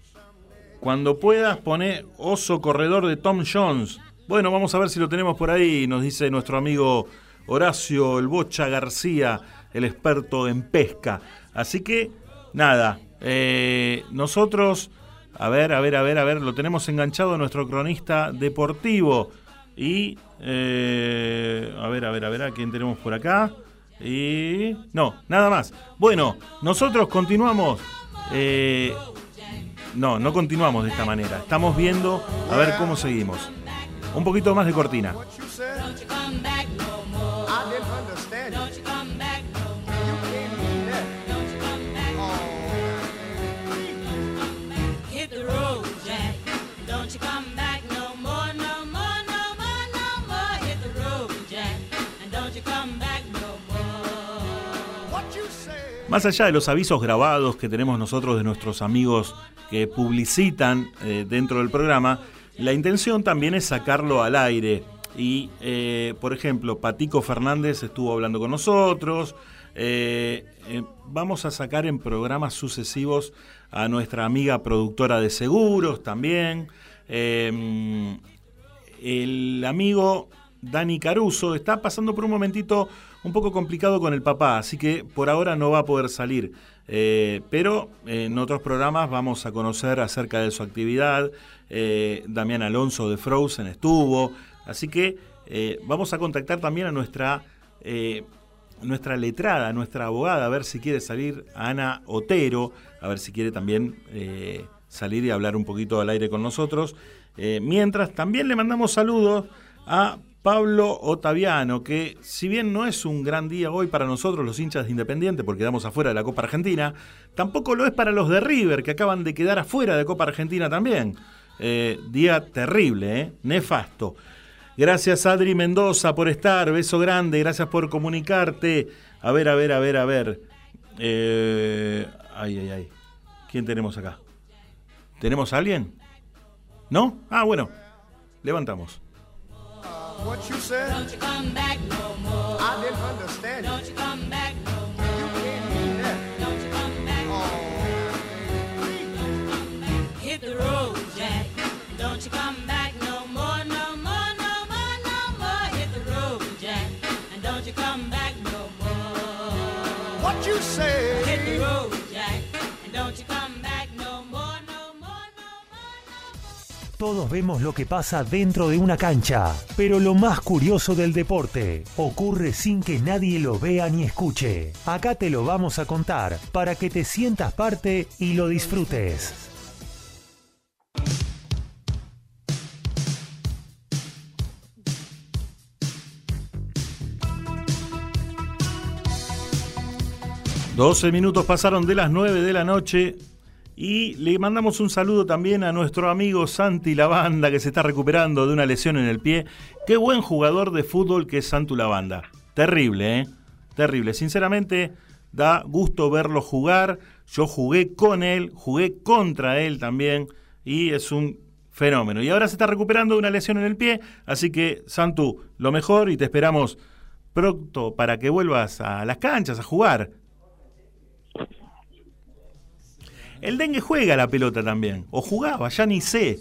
cuando puedas pone Oso Corredor de Tom Jones. Bueno, vamos a ver si lo tenemos por ahí, nos dice nuestro amigo Horacio El Bocha García, el experto en pesca. Así que, nada, eh, nosotros, a ver, a ver, a ver, a ver, lo tenemos enganchado a nuestro cronista deportivo. Y, eh, a ver, a ver, a ver, ¿a quién tenemos por acá? Y, no, nada más. Bueno, nosotros continuamos. eh, no, no continuamos de esta manera. Estamos viendo a ver cómo seguimos. Un poquito más de cortina. Más allá de los avisos grabados que tenemos nosotros de nuestros amigos que publicitan eh, dentro del programa, la intención también es sacarlo al aire. Y, eh, por ejemplo, Patico Fernández estuvo hablando con nosotros. Eh, vamos a sacar en programas sucesivos a nuestra amiga productora de seguros también. Eh, el amigo Dani Caruso está pasando por un momentito un poco complicado con el papá, así que por ahora no va a poder salir. Eh, pero en otros programas vamos a conocer acerca de su actividad. Eh, Damián Alonso de Frozen estuvo, así que eh, vamos a contactar también a nuestra, nuestra letrada, nuestra abogada, a ver si quiere salir, a Ana Otero, a ver si quiere también salir y hablar un poquito al aire con nosotros. Mientras también le mandamos saludos a Pablo Otaviano, que si bien no es un gran día hoy para nosotros los hinchas de Independiente, porque quedamos afuera de la Copa Argentina, tampoco lo es para los de River, que acaban de quedar afuera de Copa Argentina también. Eh, día terrible, ¿eh? nefasto. Gracias Adri Mendoza por estar, beso grande, gracias por comunicarte. A ver, a ver, a ver, a ver. Eh, ay, ay, ay. ¿Quién tenemos acá? ¿Tenemos a alguien? ¿No? Ah, bueno. Levantamos. What you said? Don't you come back no more. I didn't understand Don't you come back no more. You can't mean that. Don't you come back oh, Hit the road, Jack. Don't you come back no more, no more, no more, no more. Hit the road, Jack. And don't you come back no more. What you say? Todos vemos lo que pasa dentro de una cancha, pero lo más curioso del deporte ocurre sin que nadie lo vea ni escuche. Acá te lo vamos a contar para que te sientas parte y lo disfrutes. Doce minutos pasaron de las 9 de la noche y le mandamos un saludo también a nuestro amigo Santi Lavanda que se está recuperando de una lesión en el pie. Qué buen jugador de fútbol que es Santu Lavanda. Terrible, ¿eh? Terrible. Sinceramente, da gusto verlo jugar. Yo jugué con él, jugué contra él también y es un fenómeno. Y ahora se está recuperando de una lesión en el pie, así que Santu, lo mejor y te esperamos pronto para que vuelvas a las canchas a jugar. El dengue juega la pelota también, o jugaba, ya ni sé.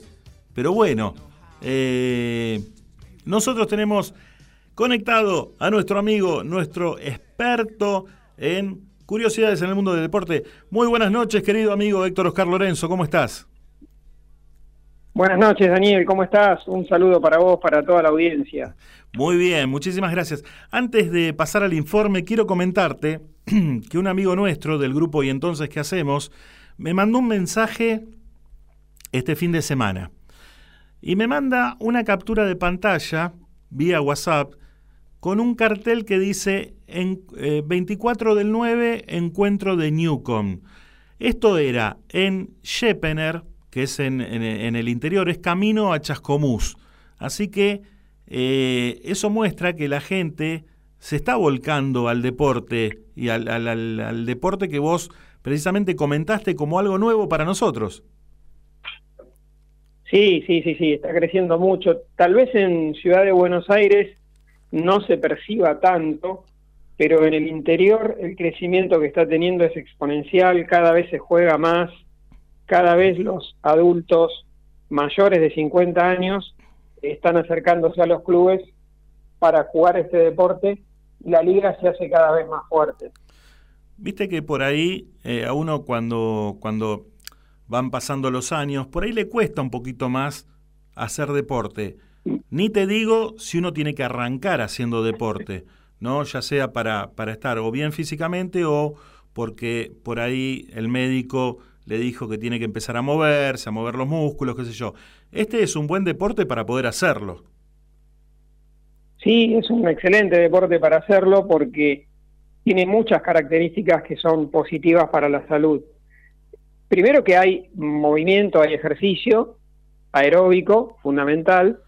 Pero bueno, eh, nosotros tenemos conectado a nuestro amigo, nuestro experto en curiosidades en el mundo del deporte. Muy buenas noches, querido amigo Héctor Oscar Lorenzo, ¿cómo estás? Buenas noches, Daniel, ¿cómo estás? Un saludo para vos, para toda la audiencia. Muy bien, muchísimas gracias. Antes de pasar al informe, quiero comentarte que un amigo nuestro del grupo Y entonces, ¿qué hacemos? Me mandó un mensaje este fin de semana. Y me manda una captura de pantalla vía WhatsApp con un cartel que dice en, eh, 24 del 9, encuentro de Newcom. Esto era en Shepener, que es en, en- el interior, es camino a Chascomús. Así que eh, eso muestra que la gente se está volcando al deporte y al- al deporte que vos precisamente comentaste como algo nuevo para nosotros. Sí, sí, sí, sí, está creciendo mucho. Tal vez en Ciudad de Buenos Aires no se perciba tanto, pero en el interior el crecimiento que está teniendo es exponencial, cada vez se juega más, cada vez los adultos mayores de 50 años están acercándose a los clubes para jugar este deporte y la liga se hace cada vez más fuerte. Viste que por ahí eh, a uno cuando, cuando van pasando los años, por ahí le cuesta un poquito más hacer deporte. Ni te digo si uno tiene que arrancar haciendo deporte, ¿no? Ya sea para, para estar o bien físicamente o porque por ahí el médico le dijo que tiene que empezar a moverse, a mover los músculos, qué sé yo. Este es un buen deporte para poder hacerlo. Sí, es un excelente deporte para hacerlo porque tiene muchas características que son positivas para la salud. Primero que hay movimiento, hay ejercicio aeróbico, fundamental,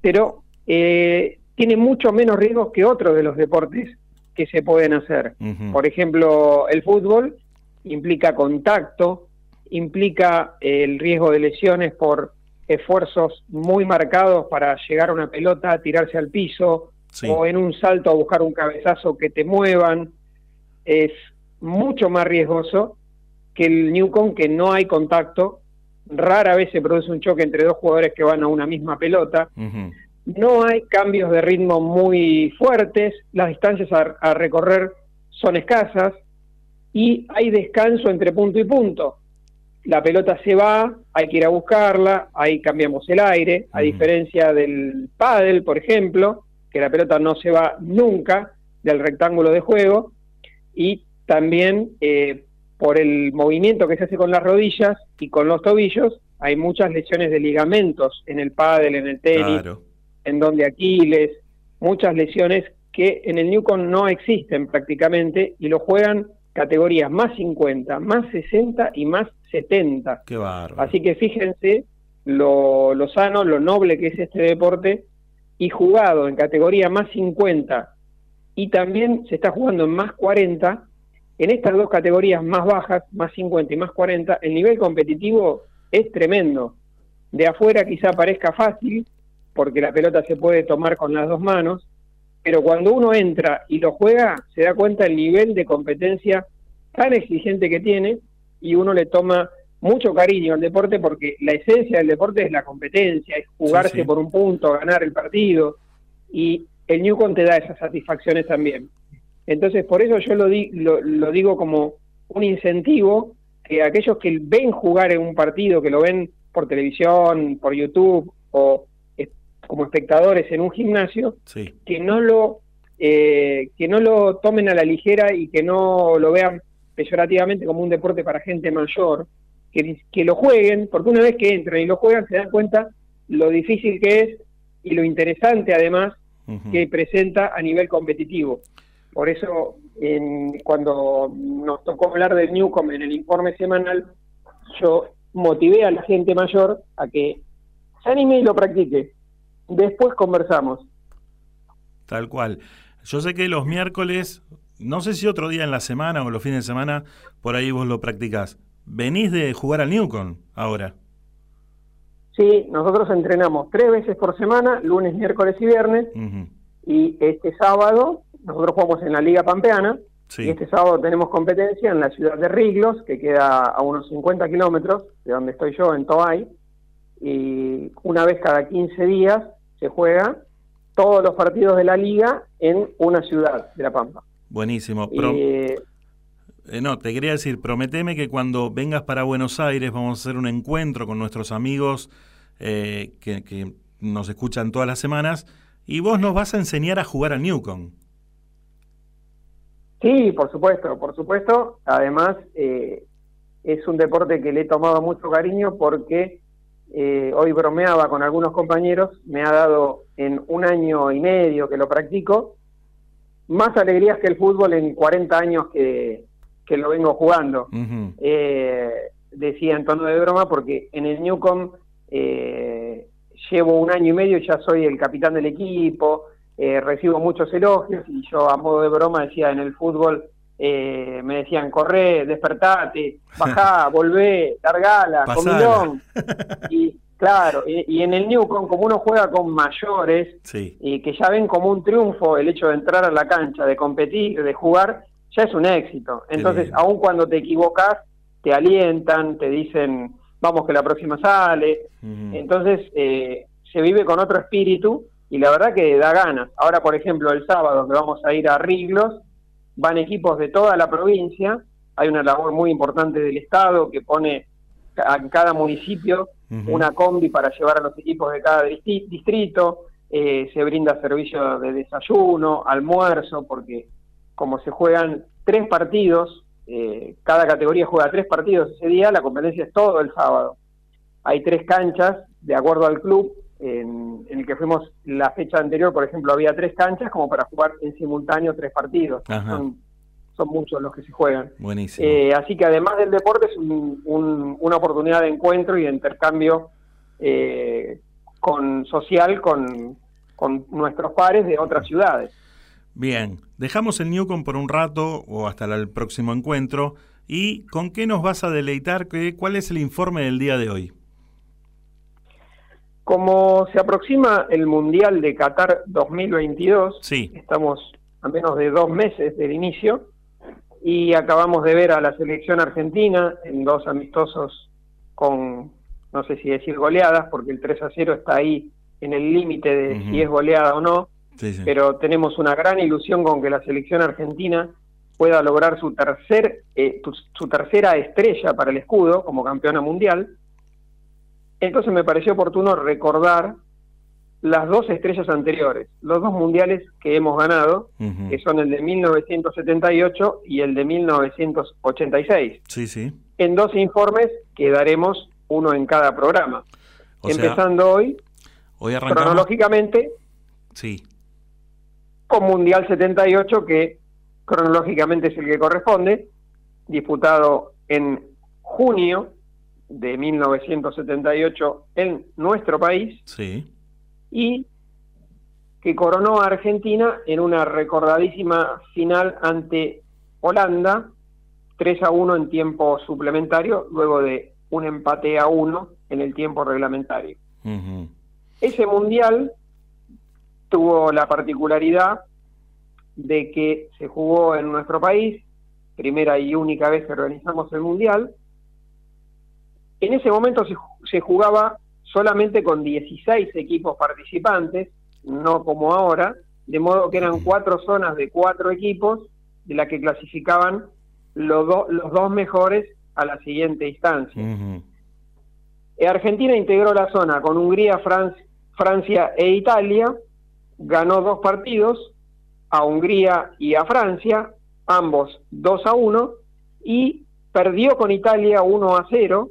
pero eh, tiene mucho menos riesgos que otros de los deportes que se pueden hacer. Por ejemplo, el fútbol implica contacto, implica eh, el riesgo de lesiones por esfuerzos muy marcados para llegar a una pelota, tirarse al piso, o en un salto a buscar un cabezazo que te muevan. Es mucho más riesgoso que el Newcom, que no hay contacto, rara vez se produce un choque entre dos jugadores que van a una misma pelota, no hay cambios de ritmo muy fuertes, las distancias a, a recorrer son escasas y hay descanso entre punto y punto. La pelota se va, hay que ir a buscarla, ahí cambiamos el aire, a diferencia del pádel, por ejemplo, que la pelota no se va nunca del rectángulo de juego y también eh, por el movimiento que se hace con las rodillas y con los tobillos, hay muchas lesiones de ligamentos en el pádel, en el tenis, en donde Aquiles, muchas lesiones que en el Newcom no existen prácticamente y lo juegan categorías más 50, más 60 y más 70. Qué bárbaro. Así que fíjense lo, lo sano, lo noble que es este deporte y jugado en categoría más 50 y también se está jugando en más 40, en estas dos categorías más bajas, más 50 y más 40, el nivel competitivo es tremendo. De afuera quizá parezca fácil, porque la pelota se puede tomar con las dos manos, pero cuando uno entra y lo juega, se da cuenta el nivel de competencia tan exigente que tiene y uno le toma mucho cariño al deporte porque la esencia del deporte es la competencia, es jugarse Sí, sí. por un punto, ganar el partido y el Newcom te da esas satisfacciones también. Entonces, por eso yo lo, di- lo, lo digo como un incentivo que aquellos que ven jugar en un partido, que lo ven por televisión, por YouTube o como espectadores en un gimnasio, Sí. que no lo eh, que no lo tomen a la ligera y que no lo vean peyorativamente como un deporte para gente mayor, que, que lo jueguen, porque una vez que entran y lo juegan se dan cuenta lo difícil que es y lo interesante además que presenta a nivel competitivo. Por eso, en- cuando nos tocó hablar del Newcom en el informe semanal, yo motivé a la gente mayor a que se anime y lo practique. Después conversamos. Tal cual. Yo sé que los miércoles, no sé si otro día en la semana o los fines de semana, por ahí vos lo practicás. Venís de jugar al Newcom ahora. Sí, nosotros entrenamos tres veces por semana, lunes, miércoles y viernes, y este sábado nosotros jugamos en la Liga Pampeana, Sí. y este sábado tenemos competencia en la ciudad de Riglos, que queda a unos 50 kilómetros de donde estoy yo, en Toay, y una vez cada 15 días se juega todos los partidos de la liga en una ciudad de La Pampa. Buenísimo. Pro- eh, Eh, no, te quería decir, prometeme que cuando vengas para Buenos Aires vamos a hacer un encuentro con nuestros amigos eh, que, nos escuchan todas las semanas y vos nos vas a enseñar a jugar al Newcom. Sí, por supuesto, por supuesto. Además, eh, es un deporte que le he tomado mucho cariño porque hoy bromeaba con algunos compañeros, me ha dado en un año y medio que lo practico, más alegrías que el fútbol en 40 años que, que lo vengo jugando. Eh, decía en tono de broma porque en el Newcom eh, llevo un año y medio ya soy el capitán del equipo, eh, recibo muchos elogios y yo a modo de broma decía en el fútbol eh, me decían corre, despertate, bajá, volvé, largala, comilón. Y claro, y, y en el Newcom como uno juega con mayores Sí. y que ya ven como un triunfo el hecho de entrar a la cancha, de competir, de jugar, ya es un éxito. Entonces, aun cuando te equivocas, te alientan, te dicen, vamos que la próxima sale. Entonces, eh, se vive con otro espíritu y la verdad que da ganas. Ahora, por ejemplo, el sábado que vamos a ir a Riglos, van equipos de toda la provincia, hay una labor muy importante del Estado que pone a cada municipio una combi para llevar a los equipos de cada distrito, eh, se brinda servicio de desayuno, almuerzo, porque como se juegan tres partidos, eh, cada categoría juega tres partidos ese día, la competencia es todo el sábado. Hay tres canchas, de acuerdo al club, en, en el que fuimos la fecha anterior, por ejemplo, había tres canchas como para jugar en simultáneo tres partidos. Son, son muchos los que se juegan. Buenísimo. Eh, así que además del deporte es un- un- una oportunidad de encuentro y de intercambio eh, con social con, con nuestros pares de otras ciudades. Bien, dejamos el Newcom por un rato o hasta el próximo encuentro. ¿Y con qué nos vas a deleitar? ¿Qué- ¿Cuál es el informe del día de hoy? Como se aproxima el Mundial de Qatar 2022, estamos a menos de dos meses del inicio y acabamos de ver a la selección argentina en dos amistosos con, no sé si decir goleadas, porque el 3 a 0 está ahí en el límite de si es goleada o no, Sí, sí. pero tenemos una gran ilusión con que la selección argentina pueda lograr su tercer eh, tu- su tercera estrella para el escudo como campeona mundial. Entonces me pareció oportuno recordar las dos estrellas anteriores, los dos mundiales que hemos ganado, que son el de 1978 y el de 1986, Sí, sí. en dos informes que daremos uno en cada programa. O sea, Empezando hoy, Hoy arrancamos. cronológicamente, Sí. Con Mundial 78, que cronológicamente es el que corresponde, disputado en junio de 1978 en nuestro país Sí. y que coronó a Argentina en una recordadísima final ante Holanda, 3 a 1 en tiempo suplementario, luego de un empate a 1 en el tiempo reglamentario. Ese mundial tuvo la particularidad de que se jugó en nuestro país, primera y única vez que organizamos el mundial. En ese momento se, ju- se jugaba solamente con 16 equipos participantes, no como ahora, de modo que eran cuatro zonas de cuatro equipos, de la que clasificaban los, do- los dos mejores a la siguiente instancia. Argentina integró la zona con Hungría, Fran- Francia e Italia, ganó dos partidos, a Hungría y a Francia, ambos 2 a 1, y perdió con Italia 1 a 0,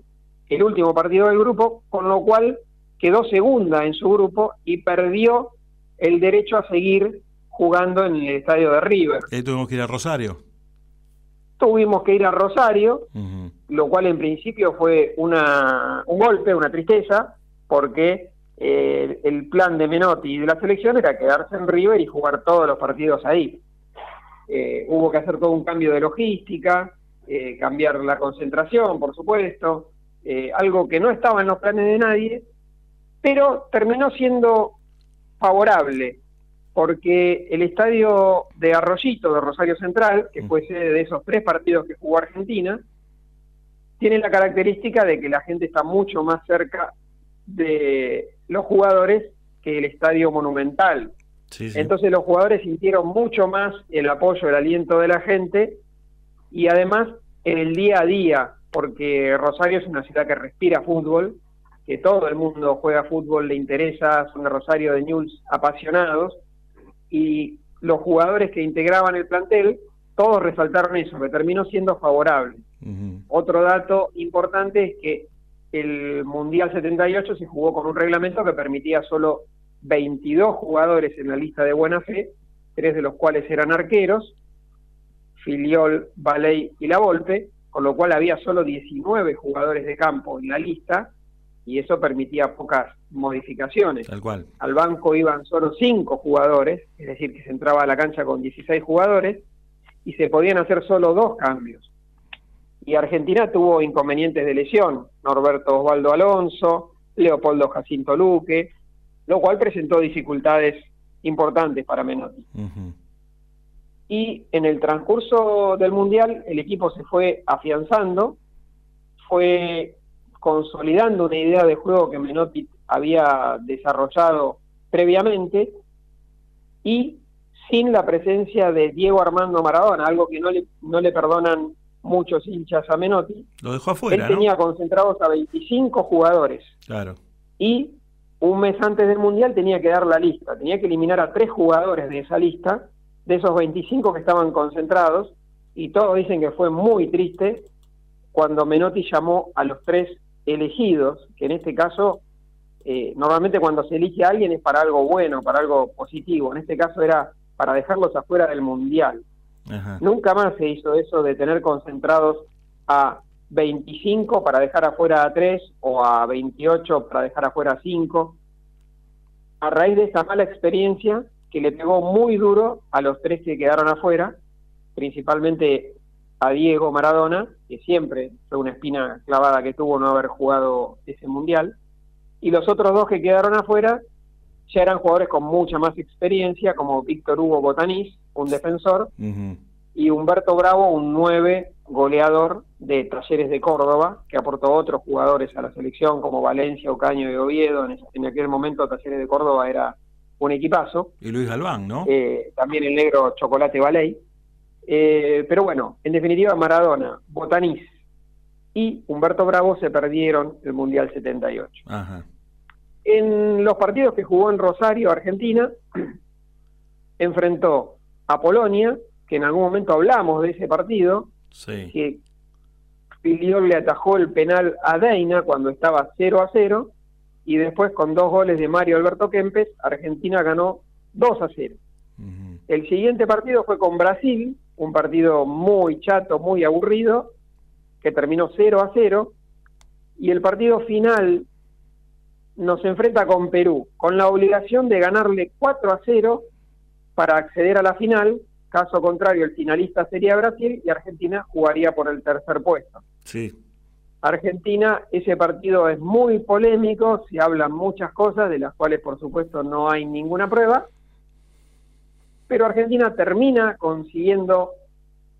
el último partido del grupo, con lo cual quedó segunda en su grupo y perdió el derecho a seguir jugando en el estadio de River. Tuvimos que ir a Rosario. Tuvimos que ir a Rosario, lo cual en principio fue una, un golpe, una tristeza, porque eh, el plan de Menotti y de la selección era quedarse en River y jugar todos los partidos ahí. Eh, hubo que hacer todo un cambio de logística, eh, cambiar la concentración, por supuesto, algo que no estaba en los planes de nadie, pero terminó siendo favorable, porque el estadio de Arroyito, de Rosario Central, que fue sede de esos tres partidos que jugó Argentina, tiene la característica de que la gente está mucho más cerca de los jugadores que el estadio monumental. Sí, sí. Entonces los jugadores sintieron mucho más el apoyo, el aliento de la gente y además en el día a día, porque Rosario es una ciudad que respira fútbol, que todo el mundo juega fútbol, le interesa, son de Rosario de Newell's apasionados, y los jugadores que integraban el plantel, todos resaltaron eso, que terminó siendo favorable. Otro dato importante es que el Mundial 78 se jugó con un reglamento que permitía solo 22 jugadores en la lista de buena fe, tres de los cuales eran arqueros, Filiol, Baley y La Volpe, con lo cual había solo 19 jugadores de campo en la lista y eso permitía pocas modificaciones. Tal cual. Al banco iban solo 5 jugadores, es decir, que se entraba a la cancha con 16 jugadores y se podían hacer solo dos cambios. Y Argentina tuvo inconvenientes de lesión, Norberto Osvaldo Alonso, Leopoldo Jacinto Luque, lo cual presentó dificultades importantes para Menotti. Y en el transcurso del Mundial el equipo se fue afianzando, fue consolidando una idea de juego que Menotti había desarrollado previamente y sin la presencia de Diego Armando Maradona, algo que no le, no le perdonan muchos hinchas a Menotti. Lo dejó afuera, Él tenía concentrados a 25 jugadores Claro. y un mes antes del Mundial tenía que dar la lista, tenía que eliminar a tres jugadores de esa lista, de esos 25 que estaban concentrados, y todos dicen que fue muy triste cuando Menotti llamó a los tres elegidos, que en este caso, eh, normalmente cuando se elige a alguien es para algo bueno, para algo positivo, en este caso era para dejarlos afuera del Mundial. Nunca más se hizo eso de tener concentrados a 25 para dejar afuera a 3 o a 28 para dejar afuera a 5. A raíz de esta mala experiencia que le pegó muy duro a los tres que quedaron afuera, principalmente a Diego Maradona, que siempre fue una espina clavada que tuvo no haber jugado ese mundial, y los otros dos que quedaron afuera ya eran jugadores con mucha más experiencia, como Víctor Hugo Botanís, un defensor, y Humberto Bravo, un 9 goleador de Talleres de Córdoba, que aportó otros jugadores a la selección, como Valencia, Ocaño y Oviedo. En, aquel momento Talleres de Córdoba era un equipazo. Y Luis Galván, ¿no? Eh, también el negro Chocolate Baley. Eh, pero bueno, en definitiva, Maradona, Botanís y Humberto Bravo se perdieron el Mundial 78. Ajá. En los partidos que jugó en Rosario, Argentina, enfrentó a Polonia, que en algún momento hablamos de ese partido, Sí. que Filiol le atajó el penal a Deina cuando estaba 0 a 0, y después con dos goles de Mario Alberto Kempes, Argentina ganó 2 a 0. El siguiente partido fue con Brasil, un partido muy chato, muy aburrido, que terminó 0 a 0, y el partido final nos enfrenta con Perú, con la obligación de ganarle 4 a 0 para acceder a la final, caso contrario el finalista sería Brasil y Argentina jugaría por el tercer puesto. Sí. Argentina, ese partido es muy polémico, se hablan muchas cosas de las cuales por supuesto no hay ninguna prueba, pero Argentina termina consiguiendo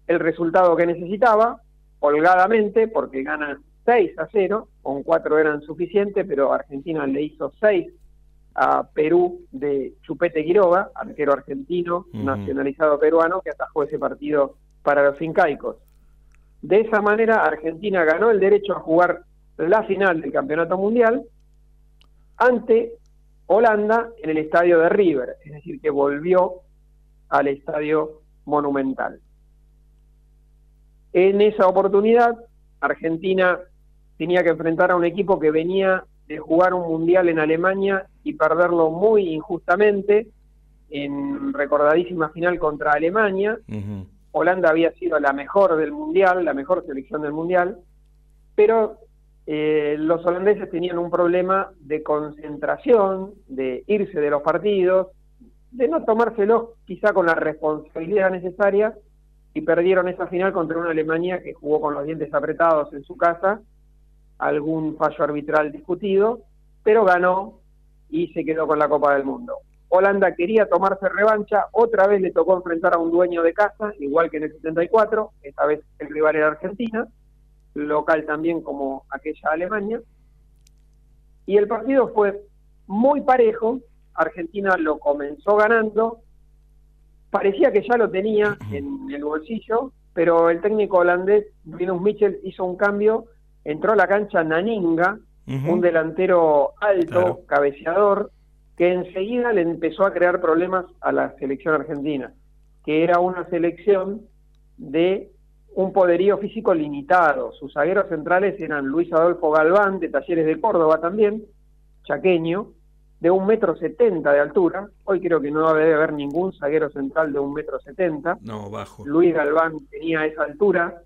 el resultado que necesitaba, holgadamente, porque gana 6 a 0, con 4 eran suficientes, pero Argentina le hizo 6 a Perú de Chupete Quiroga, arquero argentino, nacionalizado peruano, que atajó ese partido para los incaicos. De esa manera, Argentina ganó el derecho a jugar la final del Campeonato Mundial ante Holanda en el estadio de River, es decir, que volvió al estadio monumental. En esa oportunidad, Argentina tenía que enfrentar a un equipo que venía de jugar un mundial en Alemania y perderlo muy injustamente en recordadísima final contra Alemania. Holanda había sido la mejor del mundial, la mejor selección del mundial, pero eh, los holandeses tenían un problema de concentración, de irse de los partidos, de no tomárselos quizá con la responsabilidad necesaria y perdieron esa final contra una Alemania que jugó con los dientes apretados en su casa, algún fallo arbitral discutido, pero ganó y se quedó con la Copa del Mundo. Holanda quería tomarse revancha, otra vez le tocó enfrentar a un dueño de casa, igual que en el 74, esta vez el rival era Argentina, local también como aquella Alemania, y el partido fue muy parejo, Argentina lo comenzó ganando, parecía que ya lo tenía en el bolsillo, pero el técnico holandés, Rinus Michel, hizo un cambio, entró a la cancha Naninga, un delantero alto, Claro. cabeceador, que enseguida le empezó a crear problemas a la selección argentina, que era una selección de un poderío físico limitado. Sus zagueros centrales eran Luis Adolfo Galván, de Talleres de Córdoba también, chaqueño, de un metro setenta de altura. Hoy creo que no debe haber ningún zaguero central de un metro setenta. No, bajo. Luis Galván tenía esa altura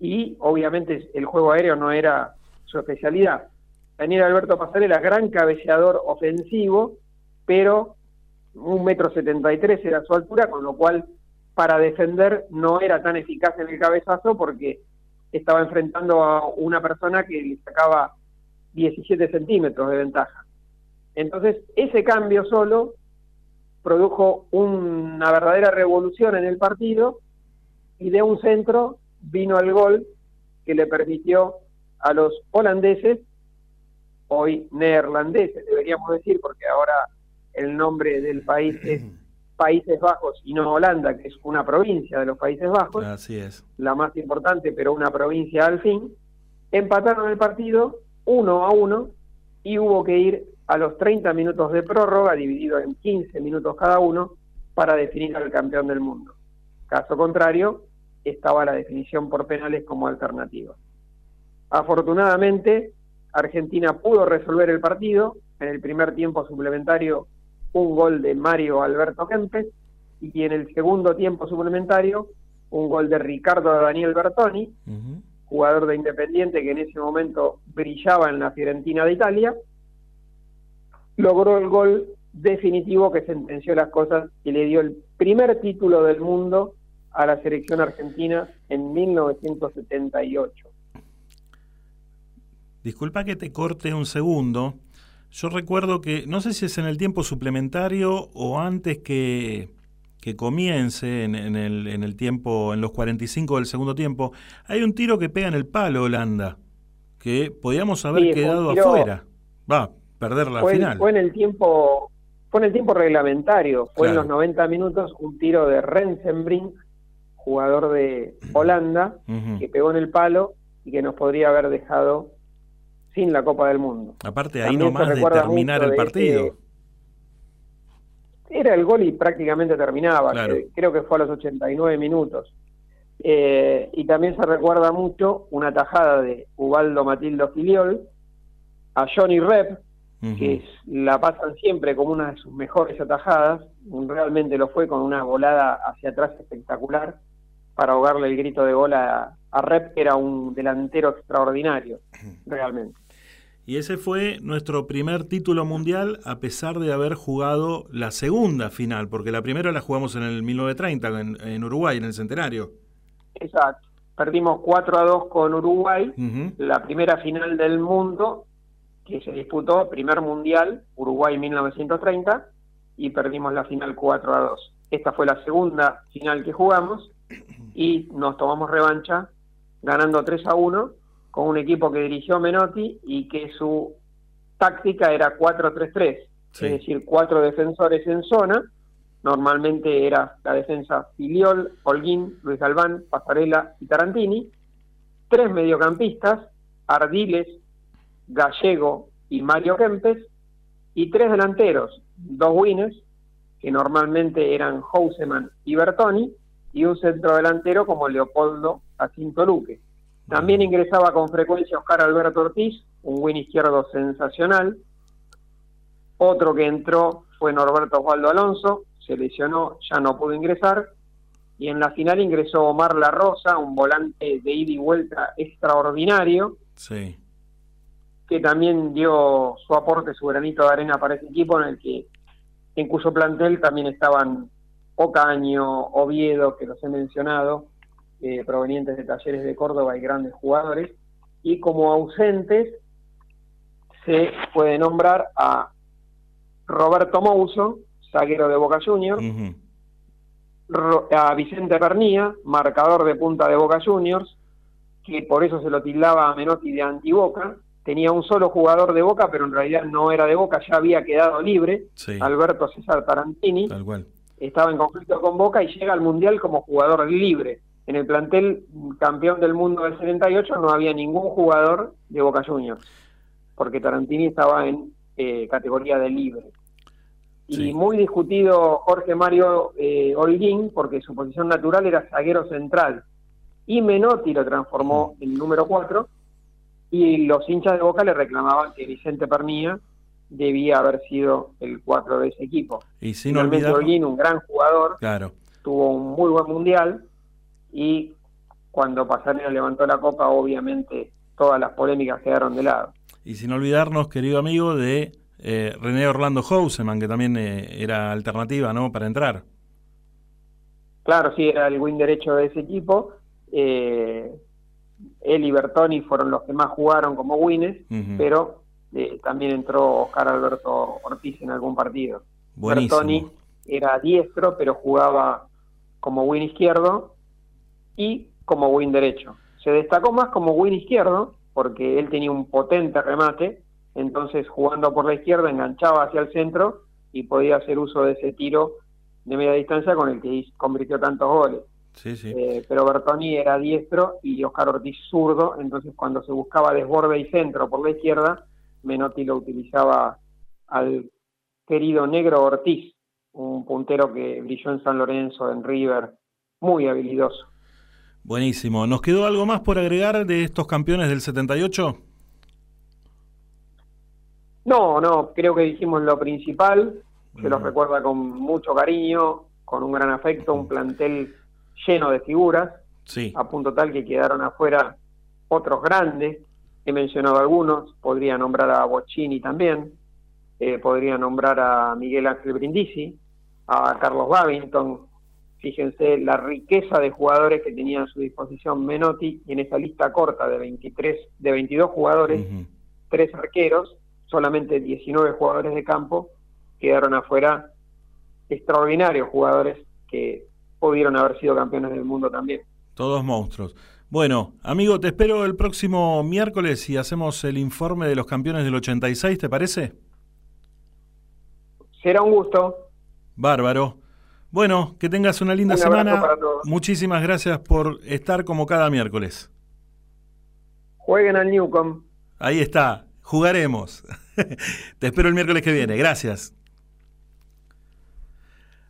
y obviamente el juego aéreo no era su especialidad. Daniel Alberto Pasarela, gran cabeceador ofensivo, pero un metro setenta y tres era su altura, con lo cual para defender no era tan eficaz en el cabezazo porque estaba enfrentando a una persona que le sacaba 17 centímetros de ventaja. Entonces, ese cambio solo produjo una verdadera revolución en el partido y de un centro vino el gol que le permitió a los holandeses, hoy neerlandeses deberíamos decir, porque ahora el nombre del país es Países Bajos y no Holanda, que es una provincia de los Países Bajos, Así es. la más importante, pero una provincia al fin, empataron el partido uno a uno y hubo que ir a los 30 minutos de prórroga, dividido en 15 minutos cada uno, para definir al campeón del mundo. Caso contrario, estaba la definición por penales como alternativa. Afortunadamente, Argentina pudo resolver el partido. En el primer tiempo suplementario, un gol de Mario Alberto Kempes y en el segundo tiempo suplementario, un gol de Ricardo Daniel Bertoni, jugador de Independiente que en ese momento brillaba en la Fiorentina de Italia, logró el gol definitivo que sentenció las cosas y le dio el primer título del mundo a la selección argentina en 1978. Disculpa que te corte un segundo. Yo recuerdo que, no sé si es en el tiempo suplementario o antes que, que comience, en, en el, en el tiempo, en los 45 del segundo tiempo, hay un tiro que pega en el palo Holanda, que podíamos haber Sí, quedado tiro- afuera. Va, perder la fue, final. fue en el tiempo fue en el tiempo reglamentario, fue Claro. en los 90 minutos un tiro de Rensenbrink, jugador de Holanda, que pegó en el palo y que nos podría haber dejado sin la Copa del Mundo. Aparte, ahí También nomás de terminar el partido. ese- Era el gol y prácticamente terminaba, Claro. que- creo que fue a los 89 minutos. Eh, y también se recuerda mucho una tajada de Ubaldo Matildo Filiol a Johnny Rep, que es- la pasan siempre como una de sus mejores atajadas, realmente lo fue con una volada hacia atrás espectacular para ahogarle el grito de gol a, a Rep, que era un delantero extraordinario, realmente. Y ese fue nuestro primer título mundial a pesar de haber jugado la segunda final, porque la primera la jugamos en el 1930 en, en Uruguay, en el Centenario. Exacto. Perdimos 4 a 2 con Uruguay, la primera final del mundo que se disputó, primer mundial, Uruguay 1930, y perdimos la final 4 a 2. Esta fue la segunda final que jugamos y nos tomamos revancha ganando 3 a 1 con un equipo que dirigió Menotti y que su táctica era 4-3-3, Sí. es decir, cuatro defensores en zona. Normalmente era la defensa Filiol, Holguín, Luis Galván, Pasarela y Tarantini. Tres mediocampistas, Ardiles, Gallego y Mario Kempes. Y tres delanteros, dos winners, que normalmente eran Houseman y Bertoni, y un centrodelantero como Leopoldo Jacinto Luque. También ingresaba con frecuencia Oscar Alberto Ortiz, un win izquierdo sensacional. Otro que entró fue Norberto Osvaldo Alonso, se lesionó, ya no pudo ingresar. Y en la final ingresó Omar La Rosa, un volante de ida y vuelta extraordinario, Sí. que también dio su aporte, su granito de arena para ese equipo, en el que en cuyo plantel también estaban Ocaño, Oviedo, que los he mencionado, eh, provenientes de talleres de Córdoba y grandes jugadores, y como ausentes se puede nombrar a Roberto Mouso, zaguero de Boca Juniors, a Vicente Pernía, marcador de punta de Boca Juniors, que por eso se lo tildaba a Menotti de antiboca. Tenía un solo jugador de Boca, pero en realidad no era de Boca, ya había quedado libre. Sí. Alberto César Tarantini Tal cual. Estaba en conflicto con Boca y llega al Mundial como jugador libre. en el plantel campeón del mundo del 78 no había ningún jugador de Boca Juniors, porque Tarantini estaba en eh, categoría de libre. Y muy discutido Jorge Mario eh, Holguín, porque su posición natural era zaguero central. Y Menotti lo transformó en número 4, y los hinchas de Boca le reclamaban que Vicente Pernía debía haber sido el 4 de ese equipo. Y sin Finalmente. Holguín, un gran jugador, Claro. tuvo un muy buen mundial y cuando Pasarela levantó la copa, obviamente todas las polémicas quedaron de lado. Y sin olvidarnos, querido amigo, de eh, René Orlando Houseman, que también eh, era alternativa, ¿no? Para entrar. Claro, sí, era el win derecho de ese equipo. Eh, él y Bertoni fueron los que más jugaron como wines, Ujú. pero eh, también entró Oscar Alberto Ortiz en algún partido. Buenísimo. Bertoni era diestro, pero jugaba como win izquierdo y como win derecho. Se destacó más como win izquierdo porque él tenía un potente remate, entonces jugando por la izquierda enganchaba hacia el centro y podía hacer uso de ese tiro de media distancia con el que convirtió tantos goles. Sí, sí. Eh, pero Bertoni era diestro y Oscar Ortiz zurdo, entonces cuando se buscaba desborde y centro por la izquierda, Menotti lo utilizaba al querido negro Ortiz, un puntero que brilló en San Lorenzo, en River, muy habilidoso. Buenísimo. ¿Nos quedó algo más por agregar de estos campeones del 78? No, no, creo que dijimos lo principal, se los recuerda con mucho cariño, con un gran afecto, un plantel lleno de figuras, Sí. a punto tal que quedaron afuera otros grandes, he mencionado algunos, podría nombrar a Bocchini también, eh, podría nombrar a Miguel Ángel Brindisi, a Carlos Babington, fíjense la riqueza de jugadores que tenía a su disposición Menotti, y en esa lista corta de 23, de 22 jugadores, tres arqueros, solamente 19 jugadores de campo, quedaron afuera extraordinarios jugadores que pudieron haber sido campeones del mundo también. Todos monstruos. Bueno, amigo, te espero el próximo miércoles y hacemos el informe de los campeones del 86, ¿te parece? Será un gusto. Bárbaro. Bueno, que tengas una linda Un semana. para todos. Muchísimas gracias por estar como cada miércoles. Jueguen al Newcom. Ahí está, jugaremos. Te espero el miércoles que viene. Gracias.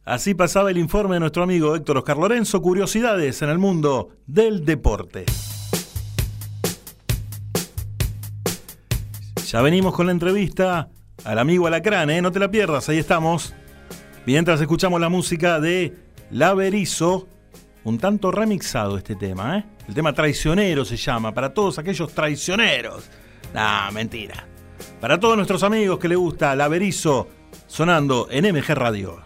Así pasaba el informe de nuestro amigo Héctor Oscar Lorenzo, curiosidades en el mundo del deporte. Ya venimos con la entrevista al amigo Alacrán, ¿eh? no te la pierdas, ahí estamos. Mientras escuchamos la música de Laverizo, un tanto remixado este tema, ¿eh? El tema traicionero se llama, para todos aquellos traicioneros. Nah, mentira. Para todos nuestros amigos que le gusta Laverizo, sonando en MG Radio.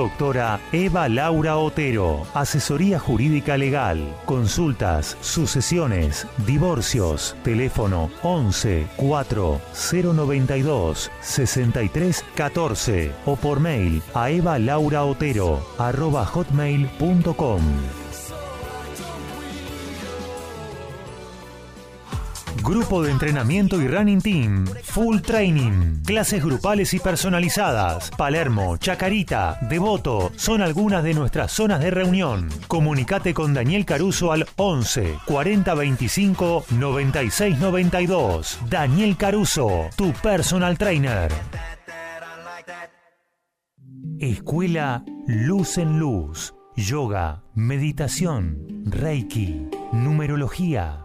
Doctora Eva Laura Otero, asesoría jurídica legal, consultas, sucesiones, divorcios, teléfono 11 4 092 63 14 o por mail a evalauraotero arroba hotmail.com. Grupo de entrenamiento y running team. Full training. Clases grupales y personalizadas. Palermo, Chacarita, Devoto son algunas de nuestras zonas de reunión. Comunicate con Daniel Caruso al 11 40 25 96 92. Daniel Caruso, tu personal trainer. Escuela Luz en Luz. Yoga, meditación, Reiki, numerología,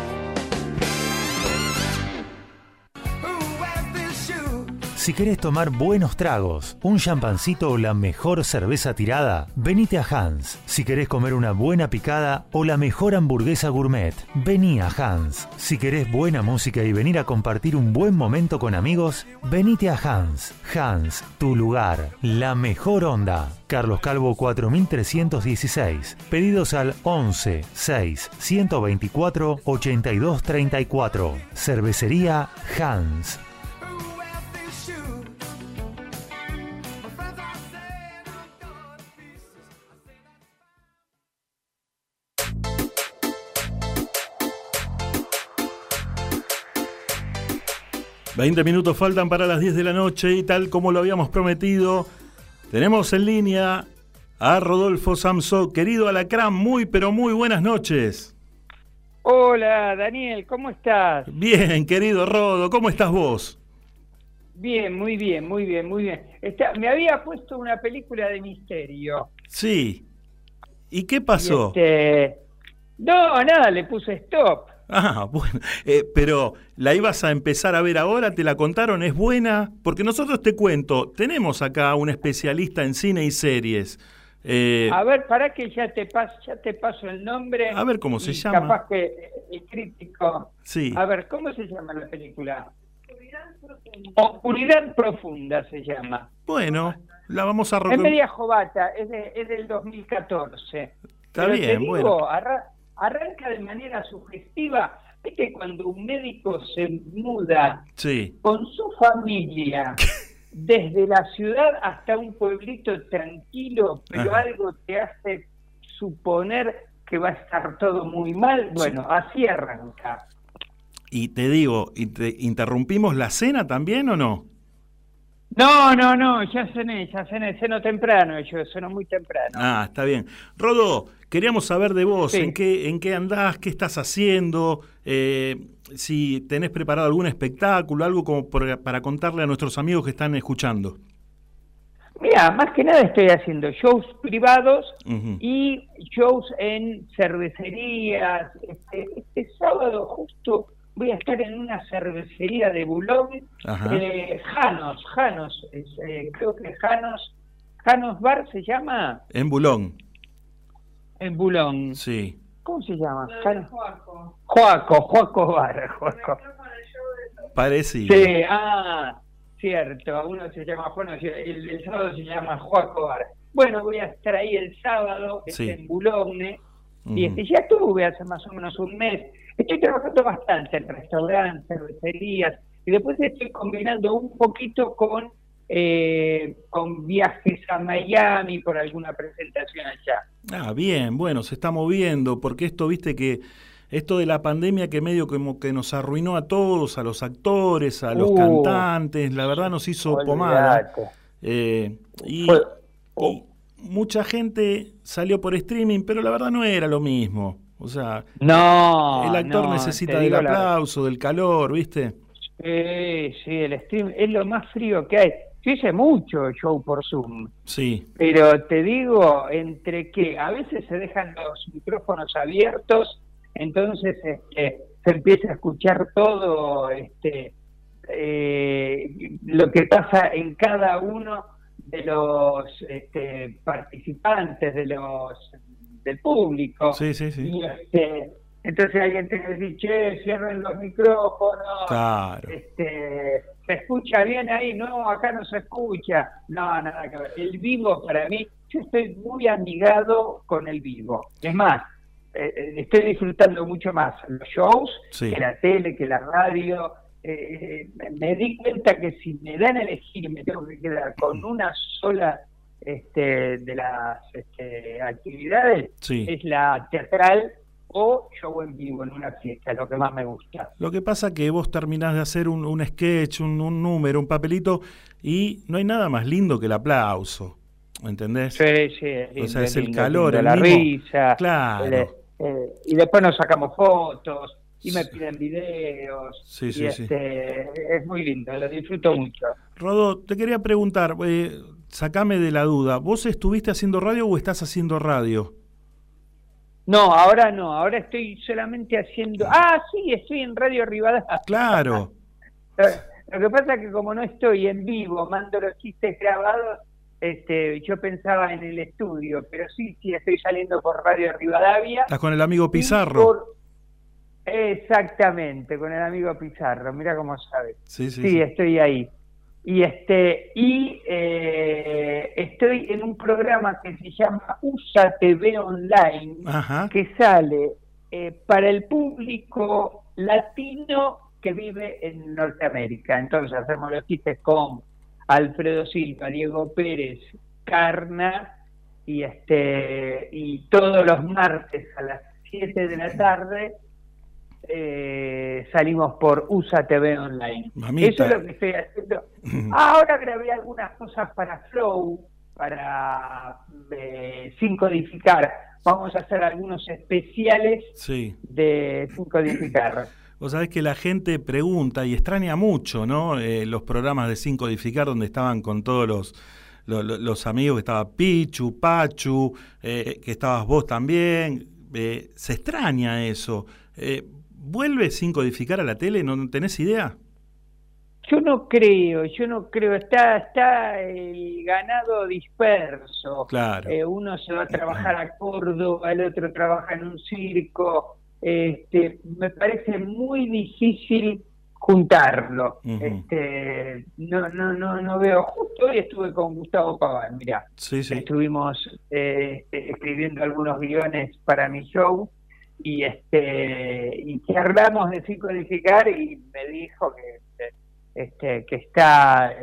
Si querés tomar buenos tragos, un champancito o la mejor cerveza tirada, venite a Hans. Si querés comer una buena picada o la mejor hamburguesa gourmet, vení a Hans. Si querés buena música y venir a compartir un buen momento con amigos, venite a Hans. Hans, tu lugar, la mejor onda. Carlos Calvo 4316. Pedidos al 11 6 124 82 34. Cervecería Hans. Veinte minutos faltan para las 10 de la noche y tal como lo habíamos prometido, tenemos en línea a Rodolfo Samso. Querido Alacrán, muy pero muy buenas noches. Hola, Daniel, ¿cómo estás? Bien, querido Rodo, ¿cómo estás vos? Bien, muy bien, muy bien, muy bien. Está- me había puesto una película de misterio. Sí. ¿Y qué pasó? Y, este, no, nada, le puse stop. Ah, bueno. Eh, pero, ¿la ibas a empezar a ver ahora? ¿Te la contaron? ¿Es buena? Porque nosotros te cuento, tenemos acá un especialista en cine y series. Eh, A ver, para que ya te paso, ya te paso el nombre. A ver cómo se llama. Capaz que el crítico. sí. A ver, ¿cómo se llama la película? Oscuridad profunda se llama. Bueno, la vamos a Es media jovata, es, de- es del 2014. Está Pero bien, te digo, bueno. Arranca de manera sugestiva. Viste cuando un médico se muda Sí. con su familia desde la ciudad hasta un pueblito tranquilo, pero Ajá. algo te hace suponer que va a estar todo muy mal. Bueno, así arranca. Y te digo, ¿y te- ¿interrumpimos la cena también o no? No, no, no, ya cené, ya cené, ceno temprano, yo ceno muy temprano. Ah, está bien. Rodo, queríamos saber de vos, Sí. ¿en qué, en qué andás, qué estás haciendo, eh, si tenés preparado algún espectáculo, algo como por- para contarle a nuestros amigos que están escuchando. Mira, más que nada estoy haciendo shows privados y shows en cervecerías. Este, este sábado justo voy a estar en una cervecería de Bulón, Ajá. eh, Janos, Janos, eh, creo que Janos, Janos Bar se llama En Bulón, en Bulón. sí. ¿Cómo se llama? Janos. Joaco, Joaco Bar, Joaco. Parecido. Sí, ah, cierto, uno se llama Juan, el, el sábado se llama Joaco Bar. Bueno, voy a estar ahí el sábado, es Sí. en Boulogne, Y este, ya estuve hace más o menos un mes. Estoy trabajando bastante en restaurantes, cervecerías, y después estoy combinando un poquito con, eh, con viajes a Miami por alguna presentación allá. Ah, bien, bueno, se está moviendo, porque esto, viste que esto de la pandemia que medio como que nos arruinó a todos, a los actores, a los Uh, cantantes, la verdad nos hizo pomada. Olvídate. Eh, y, Fue- y mucha gente salió por streaming, pero la verdad no era lo mismo. O sea, No, el actor no, necesita del la- aplauso, del calor, ¿viste? Sí, sí, el stream es lo más frío que hay. Yo hice mucho show por Zoom, Sí, pero te digo, entre que a veces se dejan los micrófonos abiertos, entonces este, se empieza a escuchar todo este, eh, lo que pasa en cada uno de los este, participantes, de los del público. sí, sí, sí. Y, este, entonces alguien decir, che, cierren los micrófonos, Claro. este, ¿se escucha bien ahí? No, acá no se escucha. No, nada que ver. El vivo para mí, yo estoy muy amigado con el vivo. Es más, eh, eh, estoy disfrutando mucho más los shows Sí. que la tele, que la radio. Eh, me di cuenta que si me dan a elegir me tengo que quedar con una sola este, de las este, actividades, Sí. es la teatral o show en vivo en una fiesta, lo que más me gusta. Lo que pasa que vos terminás de hacer un, un sketch, un, un número, un papelito, y no hay nada más lindo que el aplauso. ¿Entendés? Sí, sí, es O sea, es el lindo, calor, lindo, el la mismo- risa. Claro. el, eh, y después nos sacamos fotos y me piden videos. Sí, y sí, sí. este, Es muy lindo, lo disfruto mucho. Rodo, te quería preguntar, eh, sacame de la duda, ¿vos estuviste haciendo radio o estás haciendo radio? No, ahora no, ahora estoy solamente haciendo... Ah, sí, estoy en Radio Rivadavia. Claro. Lo que pasa es que como no estoy en vivo, mando los chistes grabados, este, yo pensaba en el estudio, pero sí, sí, estoy saliendo por Radio Rivadavia. ¿Estás con el amigo Pizarro? Por- Exactamente, con el amigo Pizarro, mira cómo sabe. Sí, sí, Sí, sí. estoy ahí. Y este y eh, estoy en un programa que se llama USA TV Online, Ajá. que sale eh, para el público latino que vive en Norteamérica. Entonces hacemos los chistes con Alfredo Silva, Diego Pérez, Carna y este y todos los martes a las 7 de la tarde eh, salimos por USA TV Online. Mamita. Eso es lo que estoy haciendo. Ahora grabé algunas cosas para Flow, para eh, sin codificar. Vamos a hacer algunos especiales Sí. de sin codificar. Vos sabés que la gente pregunta y extraña mucho, ¿no? Eh, los programas de Sin Codificar donde estaban con todos los, lo- lo- los amigos, que estaba Pichu, Pachu, eh, que estabas vos también. Se extraña eso. ¿Vuelve Sin Codificar a la tele? ¿No tenés idea? Yo no creo, yo no creo. Está, está el ganado disperso. Claro. Eh, uno se va a trabajar a Córdoba, el otro trabaja en un circo. Este, me parece muy difícil juntarlo. Este, no, no, no, no veo. Justo hoy estuve con Gustavo Paván, mira. Sí, sí. Estuvimos eh, este, escribiendo algunos guiones para mi show y este y charlamos de psicodificar y me dijo que este que está,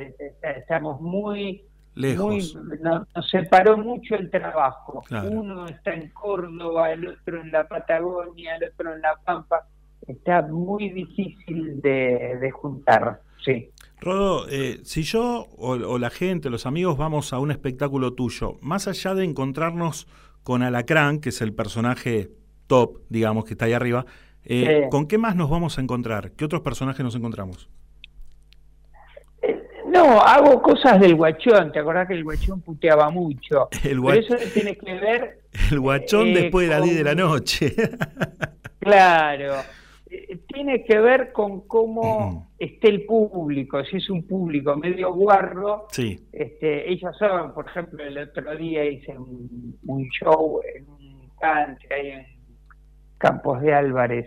estamos muy Lejos. muy- no- nos separó mucho el trabajo Claro. uno está en Córdoba el otro en la Patagonia el otro en la Pampa está muy difícil de, de juntar sí Rodo, eh, si yo o, o la gente, los amigos, vamos a un espectáculo tuyo, más allá de encontrarnos con Alacrán, que es el personaje top, digamos, que está ahí arriba, eh, Sí. ¿con qué más nos vamos a encontrar? ¿Qué otros personajes nos encontramos? No, hago cosas del guachón. ¿Te acordás que el guachón puteaba mucho? El Pero guach- eso tiene que ver, El guachón Eh, después de las con- 10 de la noche. claro, eh, tiene que ver con cómo esté el público. Si es un público medio guarro, sí. este, ellos saben, por ejemplo, el otro día hice un, un show en un country ahí en Campos de Álvarez,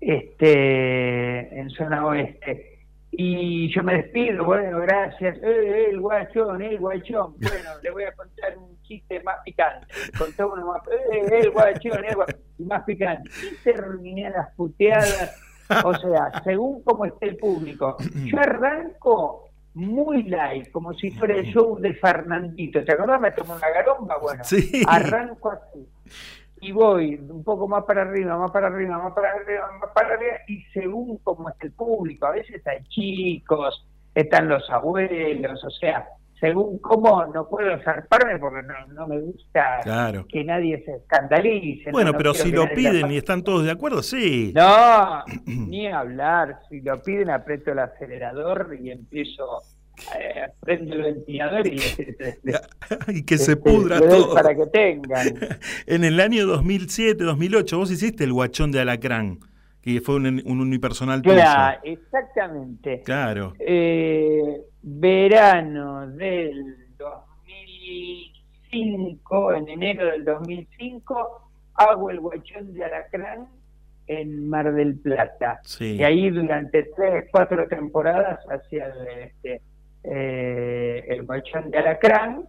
este, en zona oeste. Y yo me despido, bueno, gracias, eh, eh, el guachón, el guachón. Bueno, le voy a contar un chiste más picante. Contá uno más, eh, el guachón, el guachón, y más picante. Y terminé las puteadas. O sea, según cómo esté el público. Yo arranco muy light, como si fuera el show de Fernandito. ¿Te acordás? Me tomé una garomba. Bueno, Sí. arranco así. Y voy un poco más para arriba, más para arriba, más para arriba, más para arriba, y según cómo esté el público, a veces hay chicos, están los abuelos, o sea, según cómo no puedo zarparme porque no, no me gusta Claro. que nadie se escandalice. Bueno, no- no pero si lo piden y están todos de acuerdo, sí. No, ni hablar. Si lo piden, aprieto el acelerador y empiezo, eh, prendo el ventilador y y que se pudra todo. para que tengan. En el año 2007, 2008, vos hiciste el guachón de Alacrán, que fue un, un unipersonal tuyo. Claro, exactamente. Claro. Eh, verano del 2005, en enero del 2005, hago el guachón de Alacrán en Mar del Plata. Sí. Y ahí durante tres, cuatro temporadas hacía el, este, eh, el guachón de Alacrán.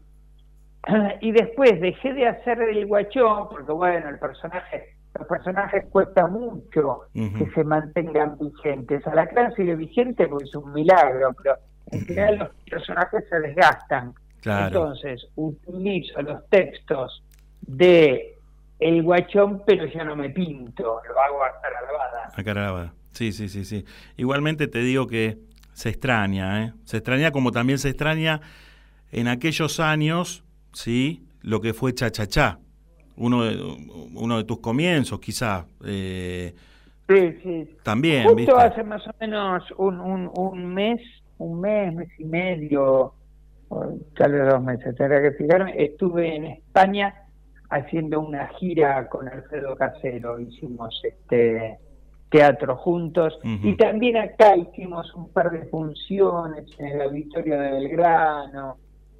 Y después dejé de hacer el guachón, porque bueno, el personaje, los personajes cuesta mucho que se mantengan vigentes. Alacrán sigue vigente porque es un milagro, pero en general los personajes se desgastan. Claro. Entonces, utilizo los textos de El Guachón, pero ya no me pinto, lo hago a cara lavada. A cara lavada. Sí, sí, sí, sí. Igualmente te digo que se extraña, ¿eh? Se extraña como también se extraña en aquellos años, ¿sí? Lo que fue Cha-Cha-Cha. Uno de, uno de tus comienzos, quizá. eh, Sí, sí. también, Justo ¿viste? hace más o menos un, un, un mes, un mes, mes y medio, tal vez dos meses, tendría que fijarme, estuve en España haciendo una gira con Alfredo Casero, hicimos este teatro juntos y también acá hicimos un par de funciones en el auditorio de Belgrano,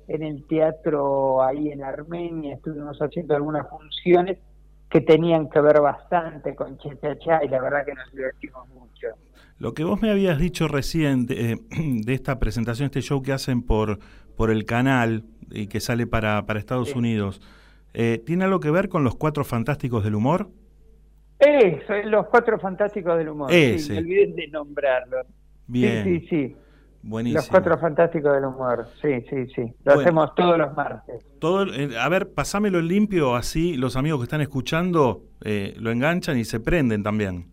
en el teatro ahí en Armenia, estuvimos haciendo algunas funciones que tenían que ver bastante con Che Cha Cha y la verdad que nos divertimos mucho. Lo que vos me habías dicho recién de, eh, de esta presentación, este show que hacen por, por el canal y que sale para, para Estados Unidos, eh, ¿tiene algo que ver con los cuatro fantásticos del humor? Eso, es Los Cuatro Fantásticos del Humor. Sí, Ese. me olvidé de nombrarlo. Bien. Sí, sí, sí. Buenísimo. Los Cuatro Fantásticos del Humor. Sí, sí, sí. Lo Bueno. hacemos todos los martes. Todo, eh, a ver, pasámelo en limpio, así los amigos que están escuchando eh, lo enganchan y se prenden también.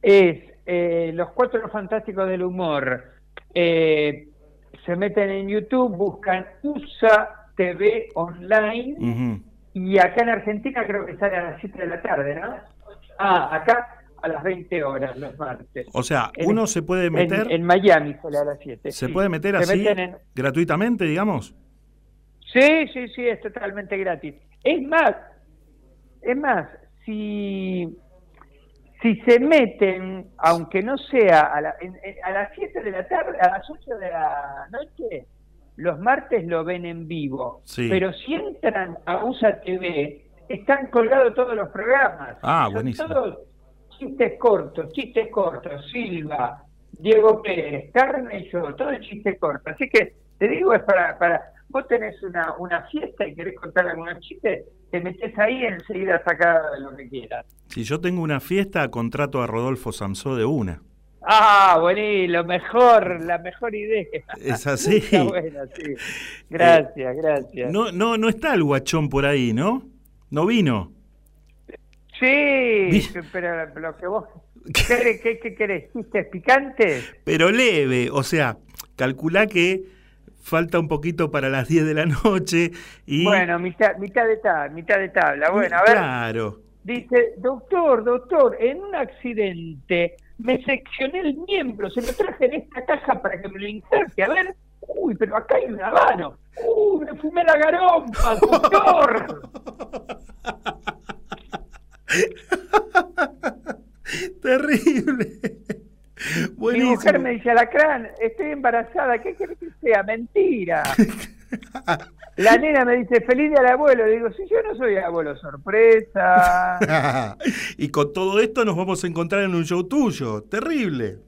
Es eh, Los Cuatro Fantásticos del Humor. Eh, se meten en YouTube, buscan USA TV Online. Ujú. Y acá en Argentina creo que sale a las 7 de la tarde, ¿no? Ah, acá a las 20 horas los martes. O sea, En- uno se puede meter, En, Miami sale a las 7. se sí. puede meter Se así en- gratuitamente, digamos. Sí, sí, sí, es totalmente gratis. Es más, es más, si, si se meten, aunque no sea a, la- a las 7 de la tarde, a las 8 de la noche, los martes lo ven en vivo. Sí. Pero si entran a USA TV, están colgados todos los programas. Ah, Son buenísimo. todos chistes cortos, chistes cortos, Silva, Diego Pérez, Carmen y yo, todo el chiste corto. Así que te digo, es para, para vos tenés una, una fiesta y querés contar algunos chistes, te metes ahí enseguida sacás lo que quieras. Si yo tengo una fiesta, contrato a Rodolfo Samsó de una. Ah, buenísimo, lo mejor, la mejor idea. Es así. Está bueno, sí. Gracias, gracias. No, no, no está el guachón por ahí, ¿no? No vino. Sí, pero lo que vos... ¿Qué, qué, qué querés? ¿Chistes picantes? Pero leve, o sea, calculá que falta un poquito para las 10 de la noche y... Bueno, mitad, mitad de tabla, mitad de tabla. Bueno, a ver. Claro. Dice, doctor, doctor, en un accidente me seccioné el miembro, se lo traje en esta caja para que me lo inserte. A ver, uy, pero acá hay un habano. Uy, me fumé la garompa, doctor. Terrible. Mi mujer me dice, Alacrán, estoy embarazada, ¿qué querés que sea? Mentira. La nena me dice, feliz día al abuelo. Le digo, si yo no soy abuelo, sorpresa. y con todo esto nos vamos a encontrar en un show tuyo. Terrible.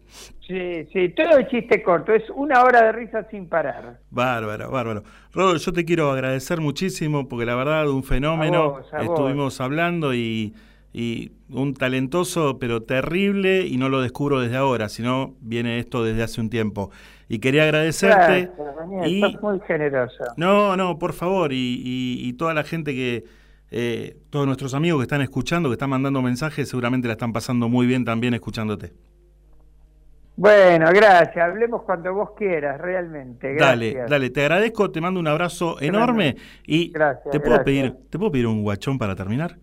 Sí, sí, todo es chiste corto, es una hora de risa sin parar. Bárbaro, bárbaro. Rodo, yo te quiero agradecer muchísimo porque la verdad, un fenómeno. A vos, a vos. Estuvimos hablando y, y un talentoso, pero terrible, y no lo descubro desde ahora, sino viene esto desde hace un tiempo. Y quería agradecerte. Gracias, Daniel, y- sos muy generoso. No, no, por favor, y, y- y toda la gente que, eh, todos nuestros amigos que están escuchando, que están mandando mensajes, seguramente la están pasando muy bien también escuchándote. Bueno, gracias, hablemos cuando vos quieras, realmente. Dale, dale, te agradezco, te mando un abrazo enorme y Gracias, te puedo gracias. pedir, te puedo pedir un guachón para terminar.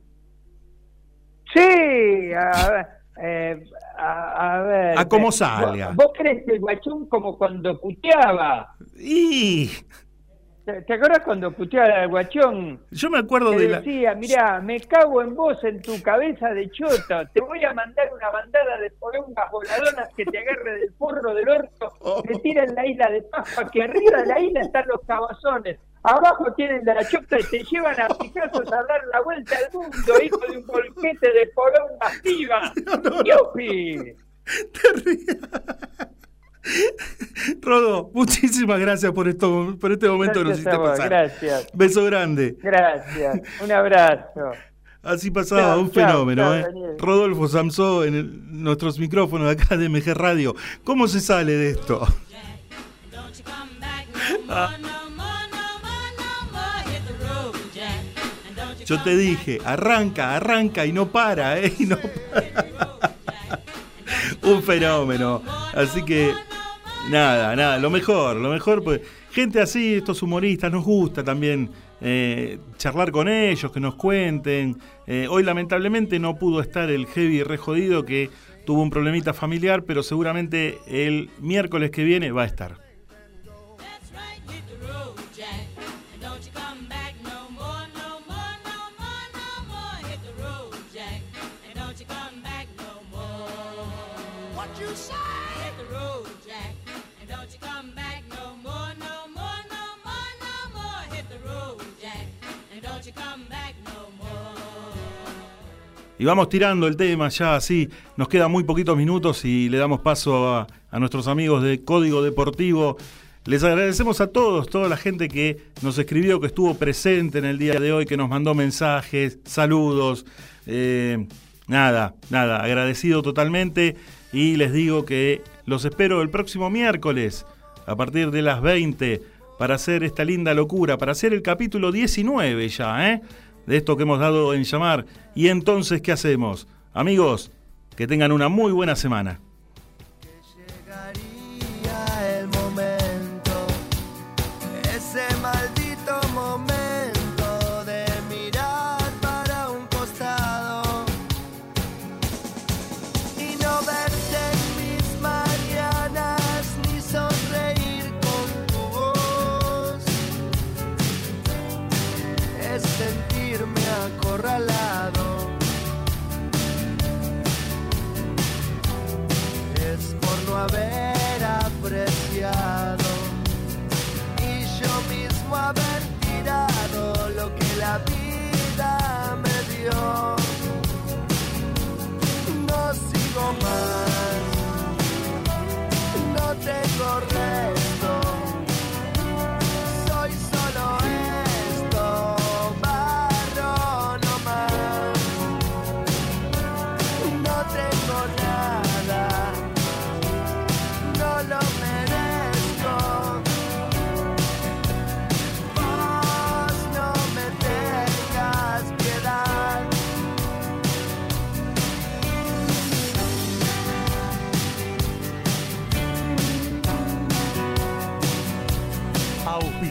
Sí, a, eh, a, a ver. A ¿vos- salga. ¿Vos, crees que el guachón como cuando puteaba? Y ¿Te, te acuerdas cuando puteaba el guachón? yo me acuerdo Te de la decía, mirá, me cago en vos, en tu cabeza de choto. Te voy a mandar una bandada de porongas voladoras que te agarre del forro del orto, Oh. te tira en la isla de Pascua, que arriba de la isla están los cabazones. Abajo tienen la chota y te llevan a picazos a dar la vuelta al mundo, hijo de un bolquete de porongas vivas. ¡Yupi! Rodo, muchísimas gracias por esto, por este momento que nos Gracias hiciste pasar. gracias. Beso grande. Gracias. Un abrazo. Así pasaba un chao, fenómeno, chao, ¿eh? Rodolfo Samsó en el- nuestros micrófonos de acá de MG Radio. ¿Cómo se sale de esto? Ah, yo te dije, arranca, arranca y no para, ¿eh? Y no para. un fenómeno. Así que, nada, nada, lo mejor, lo mejor, pues, gente así, estos humoristas, nos gusta también eh, charlar con ellos, que nos cuenten. Eh, hoy lamentablemente no pudo estar el heavy re jodido que tuvo un problemita familiar, pero seguramente el miércoles que viene va a estar. Y vamos tirando el tema ya así. Nos quedan muy poquitos minutos y le damos paso a, nuestros amigos de Código Deportivo. Les agradecemos a todos, toda la gente que nos escribió, que estuvo presente en el día de hoy, que nos mandó mensajes, saludos. eh, nada, nada, agradecido totalmente. Y les digo que los espero el próximo miércoles a partir de las 20 para hacer esta linda locura, para hacer el capítulo 19 ya, ¿eh? De esto que hemos dado en llamar. Y entonces, ¿qué hacemos? Amigos, que tengan una muy buena semana. No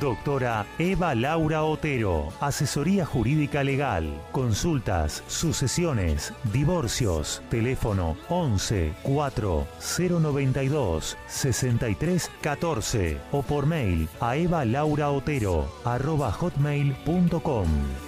Doctora Eva Laura Otero, asesoría jurídica legal, consultas, sucesiones, divorcios, teléfono 11 4 092 63 14 o por mail a evalauraotero arroba hotmail.com.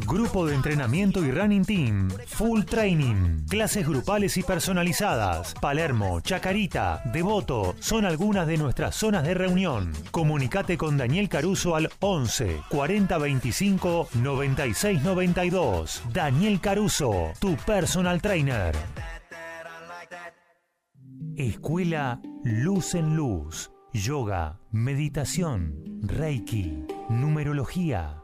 Grupo de entrenamiento y running team. Full training. Clases grupales y personalizadas. Palermo, Chacarita, Devoto son algunas de nuestras zonas de reunión. Comunicate con Daniel Caruso al 11 40 25 96 92. Daniel Caruso, tu personal trainer. Escuela Luz en Luz. Yoga, meditación, Reiki, numerología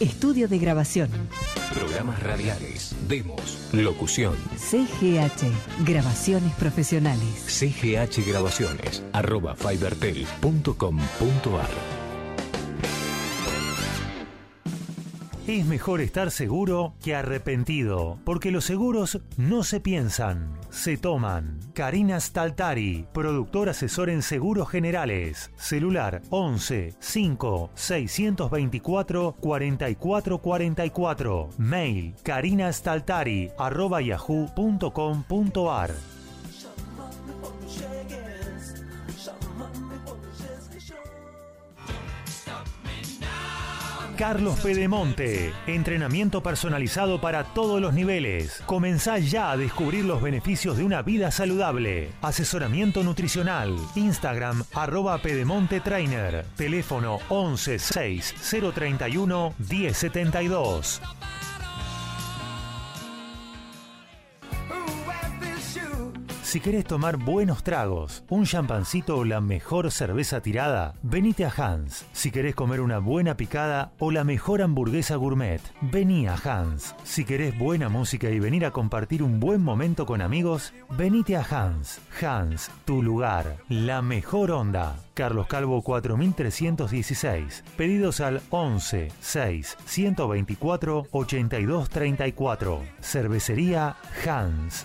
Estudio de grabación. Programas radiales, demos, locución. CGH, grabaciones profesionales. CGH Grabaciones, arroba fibertel.com.ar. Es mejor estar seguro que arrepentido, porque los seguros no se piensan, se toman. Karina Staltari, productor asesor en seguros generales. Celular 11 5 624 44 44. Mail karinastaltari arroba yahoo.com.ar. Carlos Pedemonte. Entrenamiento personalizado para todos los niveles. Comenzá ya a descubrir los beneficios de una vida saludable. Asesoramiento nutricional. Instagram arroba Pedemonte Trainer. Teléfono 11 6 031 1072. Si querés tomar buenos tragos, un champancito o la mejor cerveza tirada, venite a Hans. Si querés comer una buena picada o la mejor hamburguesa gourmet, vení a Hans. Si querés buena música y venir a compartir un buen momento con amigos, venite a Hans. Hans, tu lugar, la mejor onda. Carlos Calvo 4316. Pedidos al 11 6 124 82 34. Cervecería Hans.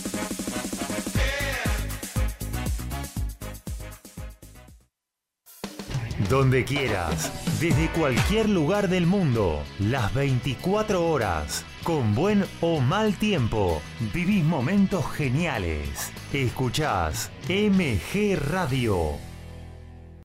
Donde quieras, desde cualquier lugar del mundo, las 24 horas, con buen o mal tiempo, vivís momentos geniales. Escuchás MG Radio